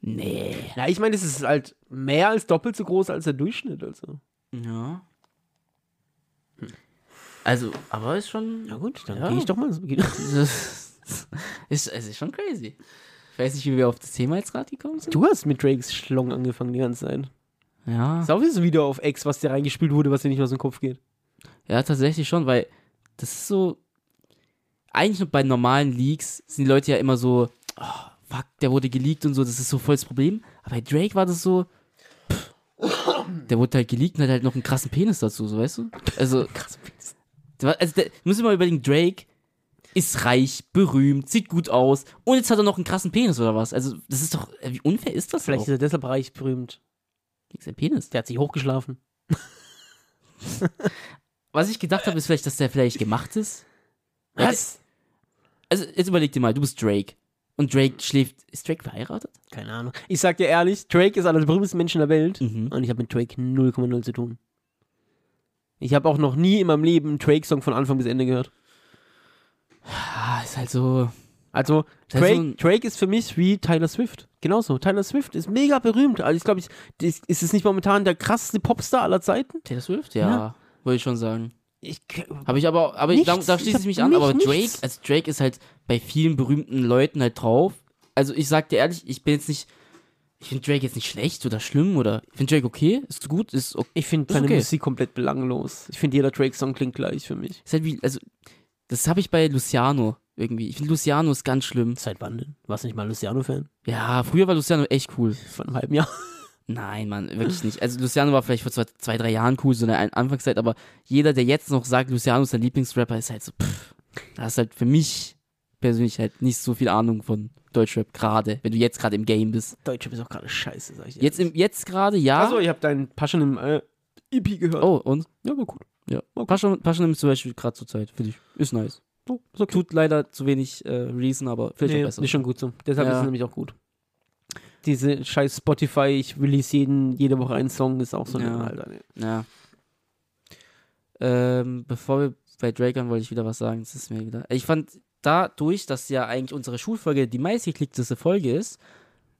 nee. Na, ich meine, es ist halt mehr als doppelt so groß als der Durchschnitt, also. Ja. Also, aber ist schon. Na gut, dann Ja. gehe ich doch mal [laughs] ist, es ist schon crazy. Ich weiß nicht, wie wir auf das Thema jetzt gerade gekommen sind. Du hast mit Drakes Schlong angefangen die ganze Zeit. Ja. Ist auch wieder auf X, was dir reingespielt wurde, was dir nicht mehr aus dem Kopf geht. Ja, tatsächlich schon, weil das ist so. Eigentlich nur bei normalen Leaks sind die Leute ja immer so, oh, fuck, der wurde geleakt und so, das ist so voll das Problem. Aber bei Drake war das so, pff, der wurde halt geleakt und hat halt noch einen krassen Penis dazu, so weißt du? Also, [laughs] Krass. Penis. Also der, muss ich mal überlegen, Drake ist reich, berühmt, sieht gut aus und jetzt hat er noch einen krassen Penis oder was? Also, das ist doch, äh, wie unfair ist das Vielleicht auch? ist er deshalb reich berühmt. Wegen seinem Penis. Der hat sich hochgeschlafen. [laughs] Was ich gedacht habe, ist vielleicht, dass der vielleicht gemacht ist. Was? Also, jetzt überleg dir mal, du bist Drake. Und Drake schläft. Ist Drake verheiratet? Keine Ahnung. Ich sag dir ehrlich, Drake ist einer der berühmtesten Menschen der Welt. Mhm. Und ich habe mit Drake 0,0 zu tun. Ich habe auch noch nie in meinem Leben einen Drake-Song von Anfang bis Ende gehört. Ah, ist halt so. Also, Das ist so Drake, Drake ist für mich wie Tyler Swift. Genauso. Tyler Swift ist mega berühmt. Also, ich glaube, ich, ist es nicht momentan der krasseste Popstar aller Zeiten? Taylor Swift? Ja, Ja. würde ich schon sagen. Ich, Habe ich aber, aber ich, da, da Ich schließe ich mich an, aber Drake, nichts. also Drake ist halt bei vielen berühmten Leuten halt drauf. Also ich sag dir ehrlich, ich bin jetzt nicht, ich finde Drake jetzt nicht schlecht oder schlimm oder, ich finde Drake okay, ist gut, ist okay. ich finde seine okay. Musik komplett belanglos. Ich finde, jeder Drake-Song klingt gleich für mich. Ist halt wie, also, das habe ich bei Luciano irgendwie. Ich finde Luciano ist ganz schlimm. Seit wann denn? Warst du nicht mal Luciano-Fan? Ja, früher war Luciano echt cool. Von einem halben Jahr. [laughs] Nein, Mann, wirklich nicht. Also Luciano war vielleicht vor zwei, zwei drei Jahren cool, so in der An- Anfangszeit, aber jeder, der jetzt noch sagt, Luciano ist sein Lieblingsrapper, ist halt so, pff, da ist halt für mich persönlich halt nicht so viel Ahnung von Deutschrap gerade, wenn du jetzt gerade im Game bist. Deutsche ist auch gerade scheiße, sag ich dir. Jetzt im jetzt gerade ja. Also, ich habe deinen Passion im äh, EP gehört. oh, und Ja, war gut. ja, Okay. Passion, Passion nimmt zum Beispiel gerade zur Zeit, finde ich, ist nice. Oh, ist okay. Tut leider zu wenig äh, Reason, aber vielleicht Nee, auch besser. ist schon gut so. Deshalb Ja. ist es nämlich auch gut. Diese scheiß Spotify, ich release jeden, jede Woche einen Song, ist auch so Ja. eine, Alter. Nee. Ja. Ähm, bevor wir bei Drake an, wollte ich wieder was sagen. Das ist mir gedacht. Ich fand dadurch, dass ja eigentlich unsere Schulfolge die meistgeklickteste Folge ist,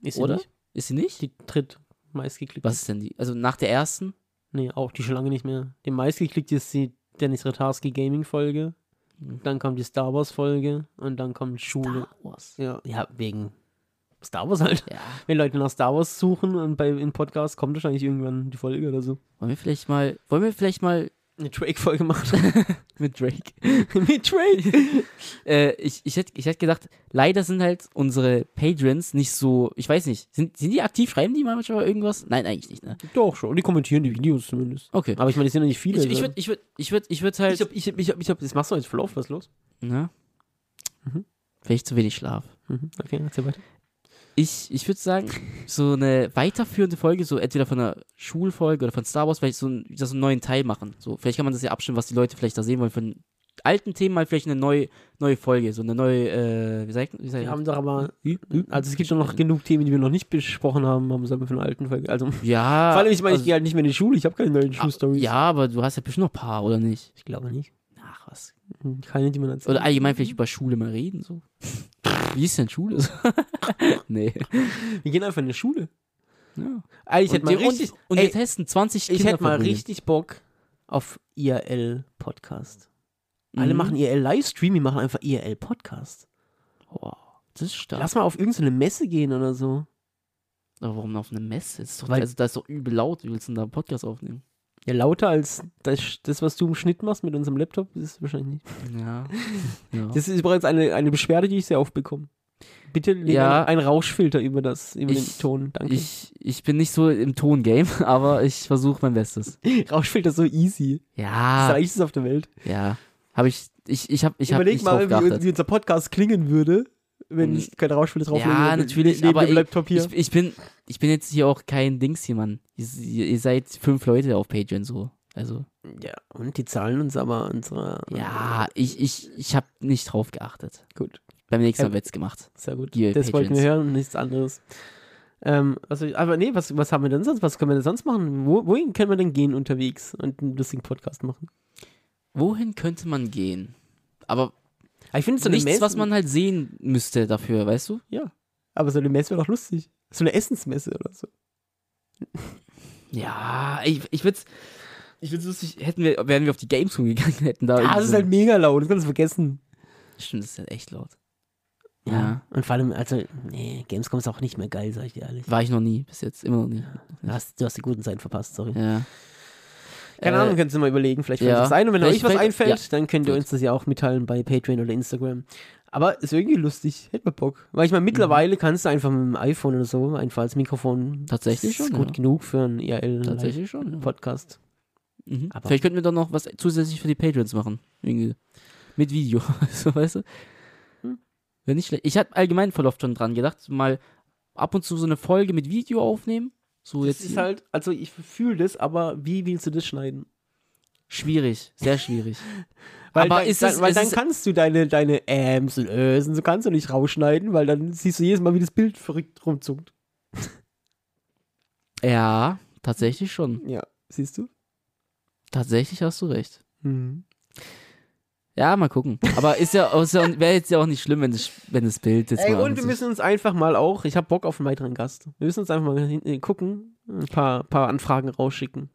Ist sie oder? nicht? Ist sie nicht? Die dritt meistgeklickt. Was ist denn die? Also nach der ersten? Nee, auch die schon lange nicht mehr. Die meistgeklickt ist die Dennis Ratarski Gaming Folge. Mhm. Dann kommt die Star Wars Folge und dann kommt Schule. Star Wars. Ja, ja, wegen Star Wars halt. Ja. Wenn Leute nach Star Wars suchen und bei in Podcast kommt wahrscheinlich irgendwann die Folge oder so. Wollen wir vielleicht mal, wollen wir vielleicht mal Eine Drake-Folge machen. [laughs] mit Drake? [laughs] Mit Drake. [laughs] äh, ich, ich hätte ich hätt gedacht, leider sind halt unsere Patrons nicht so, ich weiß nicht, sind, sind die aktiv? Schreiben die manchmal irgendwas? Nein, eigentlich nicht, ne? Doch schon. Die kommentieren die Videos zumindest. Okay. Aber ich meine, es sind ja nicht viele. Ich, ich also. würde ich würd, ich würd, ich würd halt. ich hab, ich hab, ich hab, ich hab, das machst du jetzt voll auf, was ist los? ne? Mhm. Vielleicht zu wenig Schlaf. Mhm. Okay, erzähl weiter. Ich, ich würde sagen, so eine weiterführende Folge, so entweder von einer Schulfolge oder von Star Wars, vielleicht so, ein, so einen neuen Teil machen. So, vielleicht kann man das ja abstimmen, was die Leute vielleicht da sehen wollen. Von alten Themen mal vielleicht eine neue, neue Folge, so eine neue, äh, wie sagt, wie sagt Wir haben doch aber, also es gibt doch noch genug Themen, die wir noch nicht besprochen haben, haben wir von einer alten Folge. Also, Ja. [laughs] vor allem, ich meine, ich also- gehe halt nicht mehr in die Schule, ich habe keine neuen ah, Schulstories. Ja, aber du hast ja bestimmt noch ein paar, oder nicht? Ich glaube nicht. Keine, die man erzählt. Oder allgemein vielleicht über Schule mal reden, so. [laughs] Wie ist denn Schule? [laughs] nee. Wir gehen einfach in die Schule. Ja. Eigentlich hätte wir, richtig, und, und ey, wir testen 20 ich hätte mal richtig Bock auf IRL-Podcast. Alle Mhm. machen IRL-Livestream, die machen einfach IRL-Podcast. Boah, das ist stark. Lass mal auf irgendeine Messe gehen oder so. Aber warum auf eine Messe? Das ist doch, Weil- also, da ist doch übel laut. Wie willst du denn da einen Podcast aufnehmen? Ja, lauter als das, das, was du im Schnitt machst mit unserem Laptop, ist es wahrscheinlich nicht. Ja. [laughs] ja. Das ist übrigens eine, eine Beschwerde, die ich sehr oft bekomme. Bitte leg Ja. einen Rauschfilter über, das, über den Ich- Ton. Danke. ich, ich bin nicht so im Ton-Game, [laughs] aber ich versuche mein Bestes. [laughs] Rauschfilter ist so easy. Das ist Ja. das auf der Welt. Ja. Habe ich, ich, ich habe, ich Überleg nicht mal, wie, wie unser Podcast klingen würde, wenn ich keine Rauschwelle drauflege. Ja, natürlich, neben aber dem Laptop hier. Ich, ich bin, ich bin jetzt hier auch kein Dings hier, Mann. Ihr, ihr seid fünf Leute auf Patreon so. Also, ja, und die zahlen uns aber unsere. ja, ich, ich, ich habe nicht drauf geachtet. Gut, Beim nächsten Mal wird's gemacht. sehr gut. Die das wollten wir hören und nichts anderes. Ähm, also, aber nee, was, was haben wir denn sonst? Was können wir denn sonst machen? Wo, wohin können wir denn gehen unterwegs und einen lustigen Podcast machen? Wohin könnte man gehen? Aber ich finde so nichts, was man halt sehen müsste dafür, weißt du? Ja. Aber so eine Messe wäre doch lustig. So eine Essensmesse oder so. Ja, ich, ich würde ich würd's lustig, hätten wir, wären wir auf die Gamescom gegangen, [laughs] hätten da. Ah, irgendwie das ist so- halt mega laut, das kannst du vergessen. Stimmt, das ist halt echt laut. Ja. Ja. Und vor allem, also, nee, Gamescom ist auch nicht mehr geil, sag ich dir ehrlich. War ich noch nie, bis jetzt, immer noch nie. Du hast, du hast die guten Zeiten verpasst, sorry. Ja. Keine Äh, Ahnung, könnt ihr mal überlegen, vielleicht fällt ja. das ein. Und wenn Vielleicht euch was fällt- einfällt, dann könnt ihr Gut. uns das ja auch mitteilen bei Patreon oder Instagram. Aber ist irgendwie lustig, hätte man Bock. Weil ich meine, mittlerweile kannst du einfach mit dem iPhone oder so einfach als Mikrofon. Tatsächlich das ist schon, gut ja. genug für einen IRL Tatsächlich schon. Ja. Podcast. Mhm. Vielleicht könnten wir doch noch was zusätzlich für die Patreons machen. Irgendwie. Mit Video. [laughs] so, weißt du? Hm. Wäre nicht schlecht. Ich hatte allgemein voll oft schon dran gedacht, mal ab und zu so eine Folge mit Video aufnehmen. So Das jetzt ist halt, also ich fühle das, aber wie willst du das schneiden? schwierig, sehr schwierig. [laughs] Weil, Aber dann, ist dann, es- weil dann kannst du deine, deine Ams und Ös und so kannst du nicht rausschneiden, weil dann siehst du jedes Mal, wie das Bild verrückt rumzuckt. [laughs] ja, tatsächlich schon. Ja, siehst du? Tatsächlich hast du recht. Mhm. Ja, mal gucken. Aber ist ja, ja wäre jetzt ja auch nicht schlimm, wenn das, wenn das Bild jetzt Ey, mal und wir müssen uns einfach mal auch, ich habe Bock auf einen weiteren Gast. Wir müssen uns einfach mal hin, äh, gucken, ein paar, paar Anfragen rausschicken.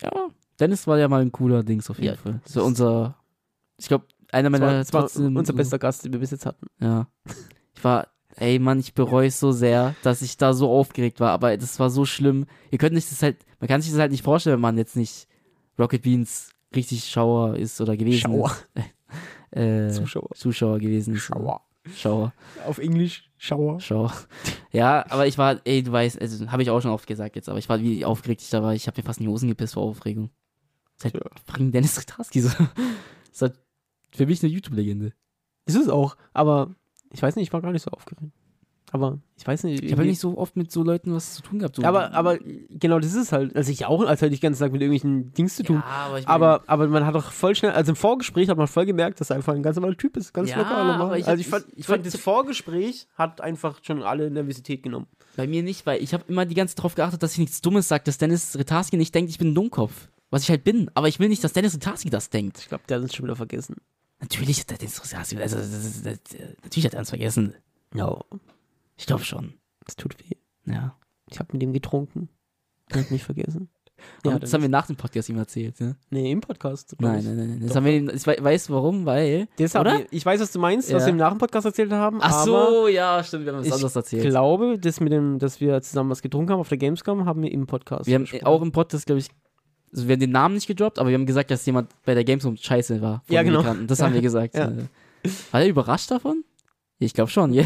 Ja, Dennis war ja mal ein cooler Dings auf jeden Ja. Fall. So unser, ich glaube, einer meiner war, das war trotzdem unser bester Gast, den wir bis jetzt hatten. Ja. Ich war, ey Mann, ich bereue es so sehr, dass ich da so aufgeregt war, aber das war so schlimm. Ihr könnt sich das halt, man kann sich das halt nicht vorstellen, wenn man jetzt nicht Rocket Beans richtig Schauer ist oder gewesen Schauer. ist. [laughs] Äh, Zuschauer. Zuschauer gewesen ist. Schauer. Auf Englisch, Schauer. Schauer. Ja, aber ich war, ey, du weißt, also habe ich auch schon oft gesagt jetzt, aber ich war, wie aufgeregt ich da war, ich habe mir fast in die Hosen gepisst vor Aufregung. Ist halt Ja. fucking Dennis Ritarski so. Das ist halt für mich eine YouTube-Legende. Ist es auch, aber ich weiß nicht, ich war gar nicht so aufgeregt. Aber ich weiß nicht. Ich habe nicht so oft mit so Leuten was zu tun gehabt. So. aber, aber genau, das ist halt, also ich auch, als hätte ich den ganzen Tag mit irgendwelchen Dings zu tun. Ja, aber ich mein- Aber, aber man hat doch voll schnell, also im Vorgespräch hat man voll gemerkt, dass er einfach ein ganz normaler Typ ist, ganz Ja, locker. normal. ich also ich fand, ich- ich fand das Vorgespräch hat einfach schon alle Nervosität genommen. Bei mir nicht, weil ich habe immer die ganze Zeit darauf geachtet, dass ich nichts Dummes sage, dass Dennis Ritarski nicht denkt, ich bin ein Dummkopf. Was ich halt bin. Aber ich will nicht, dass Dennis Ritarski das denkt. Ich glaube, der hat uns schon wieder vergessen. Natürlich hat der Dennis also, das, das, das, natürlich hat er uns vergessen. Ja, Ich glaube schon. das tut weh. Ja. Ich habe mit ihm getrunken. Hat mich vergessen. [laughs] Ja, das haben wir nach dem Podcast ihm erzählt, ne? Nee, im Podcast. Nein, nein, nein, nein. Das Doch. haben wir ihm, ich wei- weiß warum, weil. Das Oder? wir, ich weiß, was du meinst, was Ja. wir im Nach dem Podcast erzählt haben. Ach so, ja, stimmt, wir haben es ich anders Ich erzählt. glaube, das mit dem, dass wir zusammen was getrunken haben auf der Gamescom, haben wir im Podcast. Wir haben besprochen. auch im Podcast, glaube ich, also wir haben den Namen nicht gedroppt, aber wir haben gesagt, dass jemand bei der Gamescom scheiße war. Ja, genau. Das haben wir [laughs] gesagt. Ja. Äh, War er überrascht davon? Ich glaube schon, ja.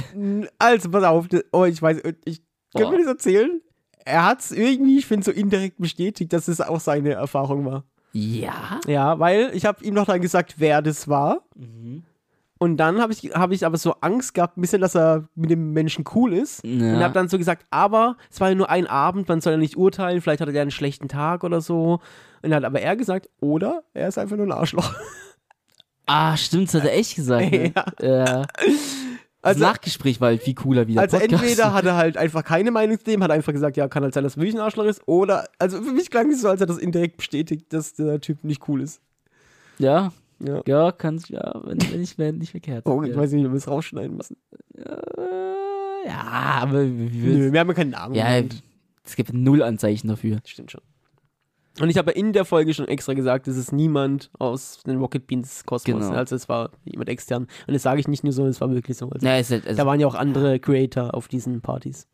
Also, pass auf, oh, ich weiß, ich kann Boah. mir das erzählen. Er hat es irgendwie, ich finde, so indirekt bestätigt, dass es auch seine Erfahrung war. Ja? Ja, weil ich habe ihm noch dann gesagt, wer das war. Mhm. Und dann habe ich, hab ich aber so Angst gehabt, ein bisschen, dass er mit dem Menschen cool ist. Ja. Und habe dann so gesagt, aber es war ja nur ein Abend, man soll ja nicht urteilen, vielleicht hatte er einen schlechten Tag oder so. Und dann hat aber er gesagt, oder er ist einfach nur ein Arschloch. Ah, stimmt, das hat er echt gesagt. Ne? [laughs] ja. Also- Das Nachgespräch war halt viel cooler wie Also Podcast. entweder hat er [laughs] halt einfach keine Meinung zu dem, hat einfach gesagt, ja, kann halt sein, dass er wirklich ein Arschloch ist, oder, also für mich klang es so, als er das indirekt bestätigt, dass der Typ nicht cool ist. Ja, Ja. ja, kann ja, wenn, wenn ich wenn nicht verkehrt. Oh, ich ja. weiß nicht, ob wir es rausschneiden müssen. Äh, ja, aber wie, wie Nö, wir haben ja keinen Namen. ja, genannt. es gibt null Anzeichen dafür. Stimmt schon. Und ich habe in der Folge schon extra gesagt, es ist niemand aus den Rocket Beans Kosmos. Genau. Also es war jemand extern. Und das sage ich nicht nur so, es war wirklich so. Also Ja, ist halt, also, da waren ja auch andere Creator auf diesen Partys.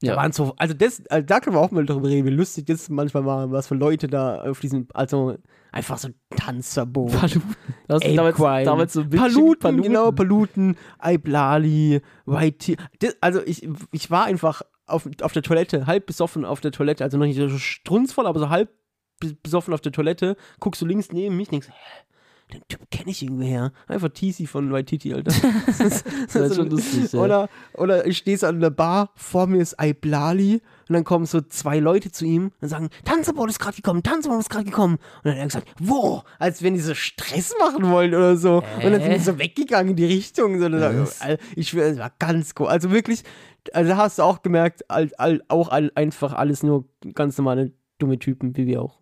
Da Ja. waren so, also das, also da können wir auch mal darüber reden, wie lustig das manchmal war, was für Leute da auf diesen, also einfach so Tanzverbot. Paluten. Das Ape damals, damals so Paluten, Paluten. genau, Paluten, Iblali, White Tea. Das, also ich, ich war einfach auf, auf der Toilette, halb besoffen auf der Toilette, also noch nicht so strunzvoll, aber so halb bes- besoffen auf der Toilette, guckst du links neben mich, denkst, hä, den Typ kenne ich irgendwoher. Einfach TC von Waititi, Alter. [laughs] Das ist schon lustig. Oder, oder ich stehe so an der Bar, vor mir ist Iblali und dann kommen so zwei Leute zu ihm und sagen, Tanzverbot ist gerade gekommen, Tanzverbot ist gerade gekommen. Und dann hat er gesagt, wo? Als wenn die so Stress machen wollen oder so. Und dann sind die so weggegangen in die Richtung. So? Alter, ich schwöre, es war ganz cool. Also wirklich, also da hast du auch gemerkt, all, all, auch all, einfach alles nur ganz normale dumme Typen, wie wir auch.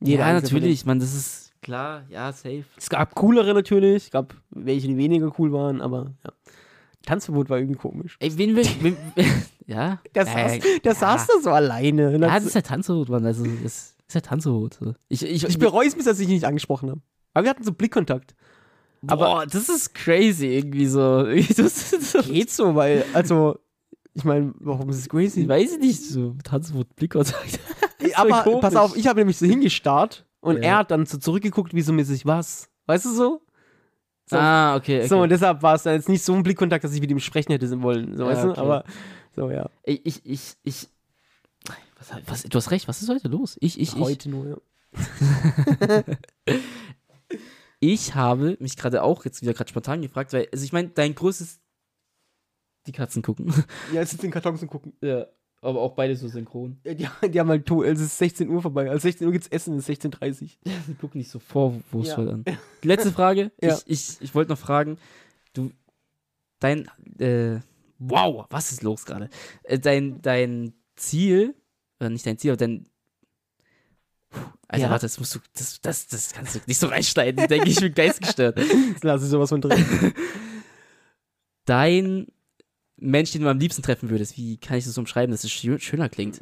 Jeder ja, natürlich, man, das ist klar, ja, safe. es gab coolere natürlich, es gab welche, die weniger cool waren, aber ja. Tanzverbot war irgendwie komisch. Ey, wen will, wen, [laughs] ja? Der, Äh, saß, der saß da so alleine. Ja, das ist ja Tanzverbot, Mann, also, das ist ja Tanzverbot. Ich, ich, ich bereue es bis, dass ich ihn nicht angesprochen habe. Aber wir hatten so Blickkontakt. aber das ist crazy irgendwie so. [laughs] Das, das, Geht so, weil, also, ich meine, warum ist es crazy? ich weiß nicht, so Tanzverbot, Blickkontakt. [laughs] aber komisch. pass auf, ich habe nämlich so hingestarrt und Ja. er hat dann so zurückgeguckt, wie so mäßig was. Weißt du so? So, Ah, okay, okay. so und deshalb war es dann jetzt nicht so ein Blickkontakt, dass ich mit ihm sprechen hätte wollen. So, Ja, weißt du? okay. Aber, so, ja. ich, ich, ich, ich was, was, du hast recht, was ist heute los? Ich, ich, ich, Heute nur, ja. [laughs] ich habe mich gerade auch jetzt wieder gerade spontan gefragt, weil, also ich meine, dein größtes, die Katzen gucken. Ja, jetzt sind in Kartons und gucken. ja, aber auch beide so synchron. Ja, die, [laughs] die haben halt, to- es ist 16 Uhr vorbei. Also 16 Uhr gibt's Essen, es ist 16.30 Uhr. Die gucken nicht so vorwurfsvoll an. [laughs] Letzte Frage. Ja. Ich, ich, ich wollte noch fragen, du, dein, äh, wow, was ist los gerade? Äh, dein, dein Ziel, oder nicht dein Ziel, aber dein, Alter, Ja. warte, das musst du, das, das, das kannst du nicht so reinschneiden. Ich denke, ich bin [laughs] geistgestört. Jetzt lasse ich sowas von drin. Dein Mensch, den du am liebsten treffen würdest, wie kann ich das so umschreiben, dass es schö- schöner klingt?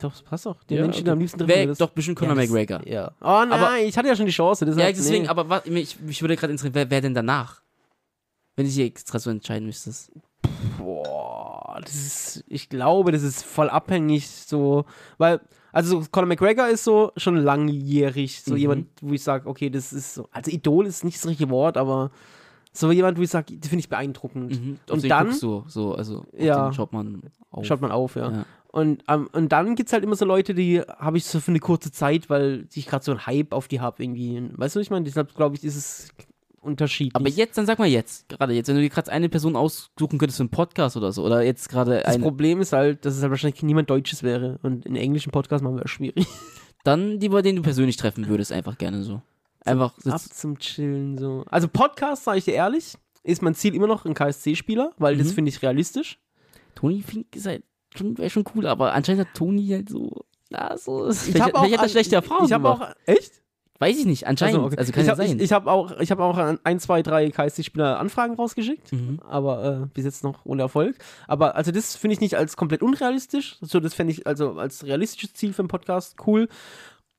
doch, das passt doch. Den Ja, Menschen, okay. am liebsten treffen würdest. doch bestimmt Conor das- McGregor. Ja. Oh nein, Aber- ich hatte ja schon die Chance. Ja, deswegen, nee. aber warte, mich, mich würde gerade interessieren, wer, wer denn danach? Wenn du dich extra so entscheiden müsstest. Boah, das ist, ich glaube, das ist voll abhängig so, weil, also Conor McGregor ist so schon langjährig, so Mhm. jemand, wo ich sage, okay, das ist so, also Idol ist nicht das richtige Wort, aber so jemand, wo ich sage, das finde ich beeindruckend. Mhm. Und den dann- guckst du so, also Ja. den schaut man auf. Schaut man auf, ja. Ja. Und, ähm, und dann gibt es halt immer so Leute, die habe ich so für eine kurze Zeit, weil ich gerade so einen Hype auf die habe irgendwie. Weißt du, was ich meine? Deshalb glaube ich, ist es unterschiedlich. Aber jetzt, dann sag mal jetzt, gerade jetzt, wenn du dir gerade eine Person aussuchen könntest für einen Podcast oder so, oder jetzt gerade das Problem ist halt, dass es halt wahrscheinlich niemand Deutsches wäre. Und in englischen Podcast machen wir das schwierig. dann die, bei denen du persönlich treffen würdest, einfach gerne so. Einfach Ab sitz, zum Chillen so. Also Podcast, sage ich dir ehrlich, ist mein Ziel immer noch ein KSC-Spieler, weil das Mhm. finde ich realistisch. Toni Fink ist halt schon, wäre schon cool, aber anscheinend hat Toni halt so, ja, so, vielleicht, hab vielleicht hat er schlechte Erfahrungen Ich habe auch, echt? Weiß ich nicht, anscheinend, Also, also, okay. kann ich ja hab, sein. Ich, ich habe auch, ich hab auch ein, zwei, drei KSC-Spieler Anfragen rausgeschickt. mhm. aber äh, bis jetzt noch ohne Erfolg. Aber also das finde ich nicht als komplett unrealistisch. So, das fände ich also als realistisches Ziel für einen Podcast cool.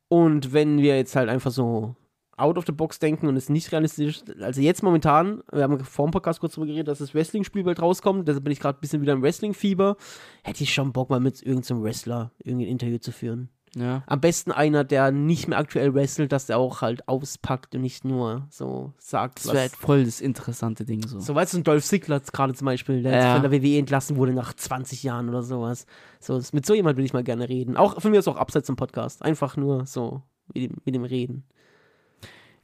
Und wenn wir jetzt halt einfach so out of the box denken und es nicht realistisch ist, also jetzt momentan, wir haben vor dem Podcast kurz darüber geredet, dass das Wrestling-Spiel bald rauskommt, deshalb bin ich gerade ein bisschen wieder im Wrestling-Fieber, hätte ich schon Bock mal mit irgendeinem Wrestler irgendein Interview zu führen. Ja. Am besten einer, der nicht mehr aktuell wrestelt, dass der auch halt auspackt und nicht nur so sagt, Das wäre halt voll das interessante Ding so. so, weißt du, ein Dolph Ziggler gerade zum Beispiel, der Ja. von der WWE entlassen wurde nach 20 Jahren oder sowas. So, mit so jemand will ich mal gerne reden. Auch von mir ist auch abseits zum Podcast. Einfach nur so mit dem, mit dem Reden.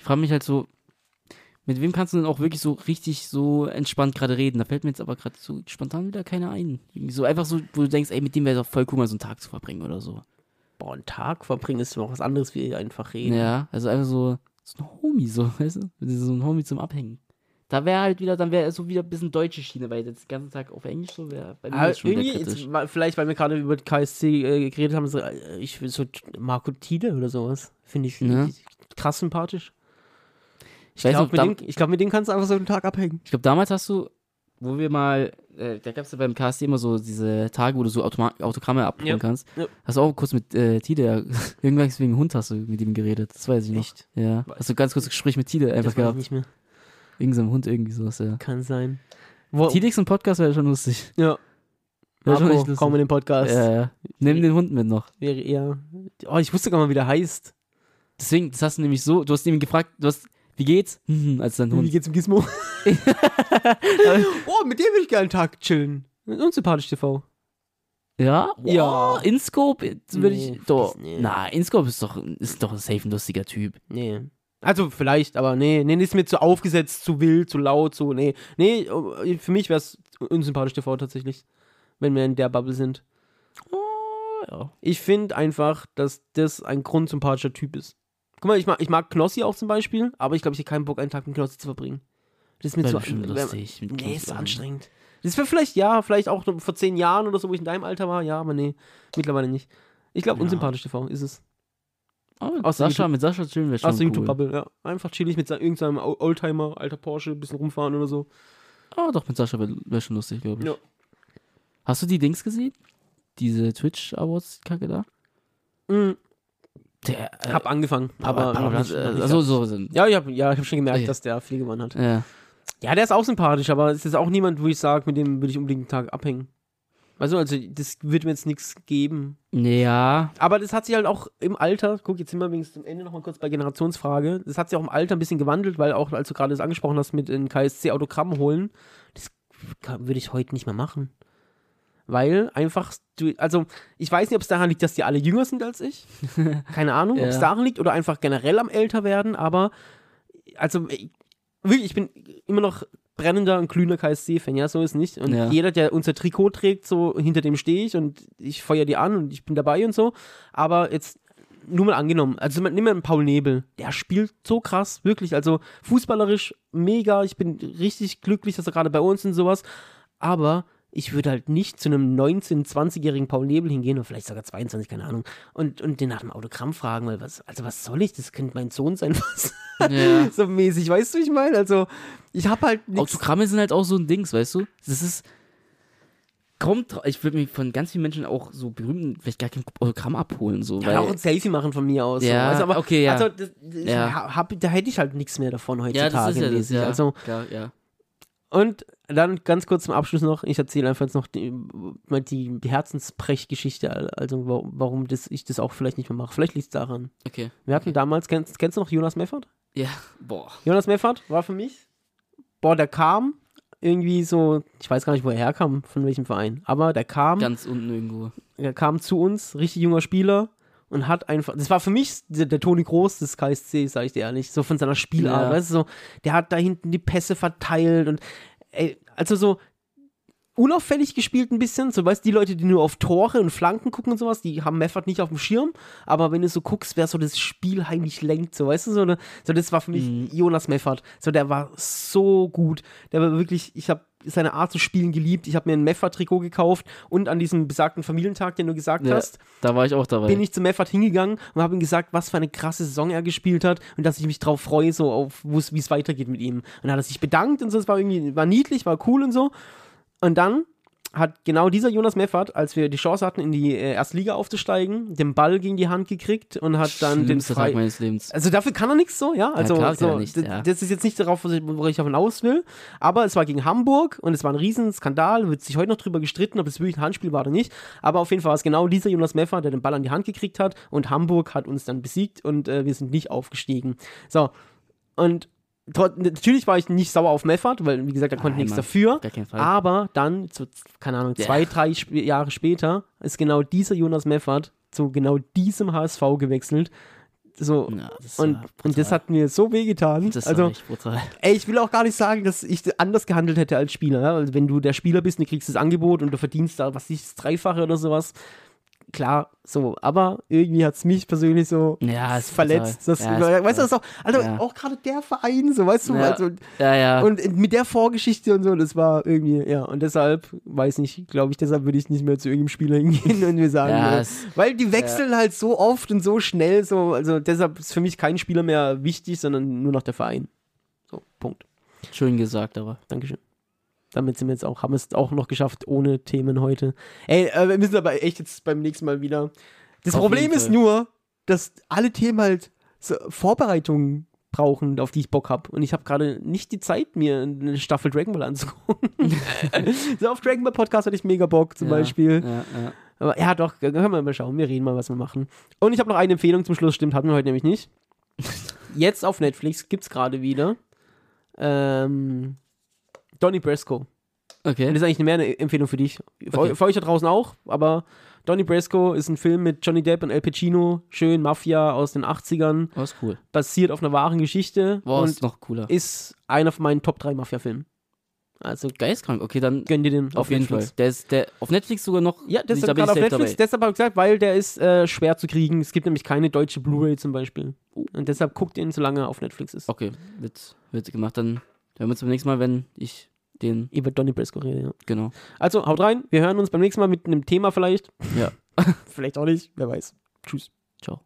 Ich frage mich halt so, mit wem kannst du denn auch wirklich so richtig so entspannt gerade reden? Da fällt mir jetzt aber gerade so spontan wieder keiner ein. So einfach so, wo du denkst, ey, mit dem wäre doch voll cool, mal so einen Tag zu verbringen oder so. Boah, einen Tag verbringen ist noch was anderes wie einfach reden. Ja, also einfach so, so ein Homie, so, [laughs] weißt du? So ein Homie zum Abhängen. Da wäre halt wieder, dann wäre es so wieder ein bisschen deutsche Schiene, weil jetzt den ganzen Tag auf Englisch so wäre bei mir Aber das schon irgendwie, jetzt, vielleicht weil wir gerade über KSC äh, geredet haben, so, äh, ich will so Marco Tide oder sowas. Finde ich, ich krass sympathisch. Ich weiß glaube, mit, ich glaub, mit dem kannst du einfach so einen Tag abhängen. Ich glaube, damals hast du, wo wir mal, äh, da gab es ja beim KSD immer so diese Tage, wo du so Automa Autogramme abholen Ja. kannst. Ja. Hast du auch kurz mit äh, Tide, [laughs] irgendwann wegen Hund hast du mit ihm geredet, das weiß ich noch. Echt? Ja, hast du ganz kurz ein Gespräch mit Tide einfach Das weiß ich gehabt. nicht mehr. Wegen so einem Hund irgendwie sowas, ja. Kann sein. Wo, Tidix und Podcast wäre schon lustig. ja. Marco, komm in den Podcast. Ja, ja. Nimm den Hund mit noch. Wäre eher. Oh, ich wusste gar nicht mal, wie der heißt. Deswegen, das hast du nämlich so, du hast ihn gefragt, du hast, wie geht's? Hm, [laughs] als Wie Hund. geht's im Gizmo? [laughs] oh, mit dem würde ich gerne einen Tag chillen. Unsympathisch TV. Ja? Ja. Oh, Inscope, würde Nee, ich, doch, nee. na, Inscope ist doch, ist doch ein safe ein lustiger Typ. Nee. Also vielleicht, aber nee, nee, ist mir zu aufgesetzt, zu wild, zu laut, so, nee. Nee, für mich wäre es unsympathisch TV tatsächlich, wenn wir in der Bubble sind. ja. Ich finde einfach, dass das ein grundsympathischer Typ ist. Guck mal, ich mag, ich mag Knossi auch zum Beispiel, aber ich glaube, ich hätte keinen Bock, einen Tag mit Knossi zu verbringen. Das ist mir zu wär- lustig. mit Nee, ist anstrengend. Das wäre vielleicht, ja, vielleicht auch vor zehn Jahren oder so, wo ich in deinem Alter war, ja, aber nee, mittlerweile nicht. Ich glaube, Ja. unsympathisch TV ist es. Oh, mit Sascha, mit Sascha chillen wäre schon Aus der cool. YouTube-Bubble, ja. Einfach chillig mit irgendeinem Oldtimer, alter Porsche, ein bisschen rumfahren oder so. Oh, doch, mit Sascha wäre wär schon lustig, glaube ich. Ja. Hast du die Dings gesehen? Diese Twitch-Awards-Kacke da? Mhm. Der, äh, Hab angefangen, aber. aber, aber nicht also ganz. so sind. ja, ich hab, ja, ich hab schon gemerkt, Okay. dass der viel gewonnen hat. Ja. Ja, der ist auch sympathisch, aber es ist auch niemand, wo ich sage, mit dem würde ich unbedingt einen Tag abhängen. Also, also das wird mir jetzt nichts geben. Ja. Aber das hat sich halt auch im Alter, guck, jetzt sind wir wenigstens zum Ende nochmal kurz bei Generationsfrage, das hat sich auch im Alter ein bisschen gewandelt, weil auch, als du gerade das angesprochen hast, mit in KSC Autogramm holen, das würde ich heute nicht mehr machen. Weil einfach, du, also ich weiß nicht, ob es daran liegt, dass die alle jünger sind als ich. [laughs] Keine Ahnung, ob es Ja. daran liegt oder einfach generell am älter werden, aber also ich, wirklich, ich bin immer noch brennender und glühender KSC-Fan, ja, so ist nicht. Und Ja. jeder, der unser Trikot trägt, so hinter dem stehe ich und ich feuer die an und ich bin dabei und so. Aber jetzt nur mal angenommen, also nimm mal einen Paul Nebel, der spielt so krass, wirklich, also fußballerisch mega, ich bin richtig glücklich, dass er gerade bei uns und sowas, aber ich würde halt nicht zu einem 19-, 20-jährigen Paul Nebel hingehen, oder vielleicht sogar 22, keine Ahnung, und, und den nach dem Autogramm fragen, weil was, also was soll ich, das könnte mein Sohn sein, [laughs] was, ja. so mäßig, weißt du, wie ich meine, also ich habe halt nichts, Autogramme sind halt auch so ein Dings, weißt du? Das ist. Kommt, ich würde mich von ganz vielen Menschen auch so berühmten, vielleicht gar kein Autogramm abholen, so. ja, weil, auch ein Selfie machen von mir aus, Ja, so, du, aber, okay, ja. also das, das, Ja. hab, da hätte ich halt nichts mehr davon ja, heutzutage, das ist ja das, ja. also Klar, ja. Und dann ganz kurz zum Abschluss noch, ich erzähle einfach jetzt noch die, die, die Herzensbrechgeschichte, also wa- warum das, ich das auch vielleicht nicht mehr mache. Vielleicht liegt es daran. Okay. Wir hatten damals, kennst, kennst du noch Jonas Meffert? Ja, boah. Jonas Meffert war für mich, boah, der kam irgendwie so, ich weiß gar nicht, wo er herkam, von welchem Verein, aber der kam, Ganz unten irgendwo. er kam zu uns, richtig junger Spieler und hat einfach, das war für mich der, der Toni Groß des KSC, sag ich dir ehrlich, so von seiner Spielart, Ja. weißt du, so, der hat da hinten die Pässe verteilt und, ey, also so unauffällig gespielt ein bisschen, so, weißt du, die Leute, die nur auf Tore und Flanken gucken und sowas, die haben Meffert nicht auf dem Schirm, aber wenn du so guckst, wer so das Spiel heimlich lenkt, so, weißt du, so, ne, so das war für mich Mhm. Jonas Meffert, so, der war so gut, der war wirklich, ich habe seine Art zu spielen geliebt, ich habe mir ein Meffert-Trikot gekauft und an diesem besagten Familientag, den du gesagt Ja, hast, Da war ich auch dabei. bin ich zu Meffert hingegangen und habe ihm gesagt, was für eine krasse Saison er gespielt hat und dass ich mich drauf freue, so auf wie es weitergeht mit ihm. Und dann hat er sich bedankt und so, es war irgendwie, war niedlich, war cool und so. Und dann hat genau dieser Jonas Meffert, als wir die Chance hatten, in die äh, erste Liga aufzusteigen, den Ball gegen die Hand gekriegt und hat dann den Schlimmster Tag frei meines Lebens. also dafür kann er nichts so, ja. Also klar kann so, nicht, ja. das ist jetzt nicht darauf, was ich, worauf ich davon aus will. Aber es war gegen Hamburg und es war ein Riesenskandal. Wird sich heute noch drüber gestritten, ob es wirklich ein Handspiel war oder nicht. Aber auf jeden Fall war es genau dieser Jonas Meffer, der den Ball an die Hand gekriegt hat und Hamburg hat uns dann besiegt und äh, wir sind nicht aufgestiegen. So. Und natürlich war ich nicht sauer auf Meffert, weil, wie gesagt, er konnte Nein, nichts Mann. dafür. Aber dann, so, keine Ahnung, zwei, drei Sp Jahre später, ist genau dieser Jonas Meffert zu genau diesem HSV gewechselt. So, Ja, das und, und das hat mir so wehgetan. Das also, ey, ich will auch gar nicht sagen, dass ich anders gehandelt hätte als Spieler. Ja? Also, wenn du der Spieler bist und du kriegst das Angebot und du verdienst da, was nicht, das Dreifache oder sowas. Klar, so, aber irgendwie hat es mich persönlich so Ja, verletzt. Das. Ja, weißt du, das auch, also Ja. auch gerade der Verein, so, weißt du, Ja. also, Ja, ja. und mit der Vorgeschichte und so, das war irgendwie, ja, und deshalb, weiß nicht, glaube ich, deshalb würde ich nicht mehr zu irgendeinem Spieler [laughs] hingehen und mir sagen, es- weil die wechseln halt so oft und so schnell, so, also deshalb ist für mich kein Spieler mehr wichtig, sondern nur noch der Verein. So, Punkt. Schön gesagt, aber. Dankeschön. Damit sind wir jetzt auch, haben wir es auch noch geschafft ohne Themen heute. Ey, äh, wir müssen aber echt jetzt beim nächsten Mal wieder. Das Auf Problem ist nur, dass alle Themen halt so Vorbereitungen brauchen, auf die ich Bock habe. Und ich habe gerade nicht die Zeit, mir eine Staffel Dragon Ball anzugucken. [laughs] so auf Dragon Ball Podcast hatte ich mega Bock zum ja, Beispiel. Ja, ja. Aber ja, doch, können wir mal schauen. Wir reden mal, was wir machen. Und ich habe noch eine Empfehlung zum Schluss, stimmt, hatten wir heute nämlich nicht. [laughs] Jetzt auf Netflix gibt's gerade wieder ähm, Donny Brasco. Und Okay. das ist eigentlich mehr eine Empfehlung für dich. Für, Okay. für euch da draußen auch, aber Donnie Brasco ist ein Film mit Johnny Depp und Al Pacino, schön Mafia aus den 80ern, Oh, ist cool. basiert auf einer wahren Geschichte Boah, und ist noch cooler. ist einer von meinen Top 3 Mafia-Filmen. Also Geistkrank, okay, dann gönn dir den auf jeden Netflix. Fall. Der ist der auf Netflix sogar noch. Ja, das da ist gerade auf Netflix. dabei. Deshalb habe ich gesagt, weil der ist äh, schwer zu kriegen. Es gibt nämlich keine deutsche Blu-ray zum Beispiel. Und deshalb guckt ihn, solange er auf Netflix ist. Okay, wird, wird gemacht. Dann hören wir uns beim nächsten Mal, wenn ich den, Über Donny Brasco rede, ja. genau. Also, haut rein. Wir hören uns beim nächsten Mal mit einem Thema vielleicht. Ja. [laughs] vielleicht auch nicht. Wer weiß. Tschüss. Ciao.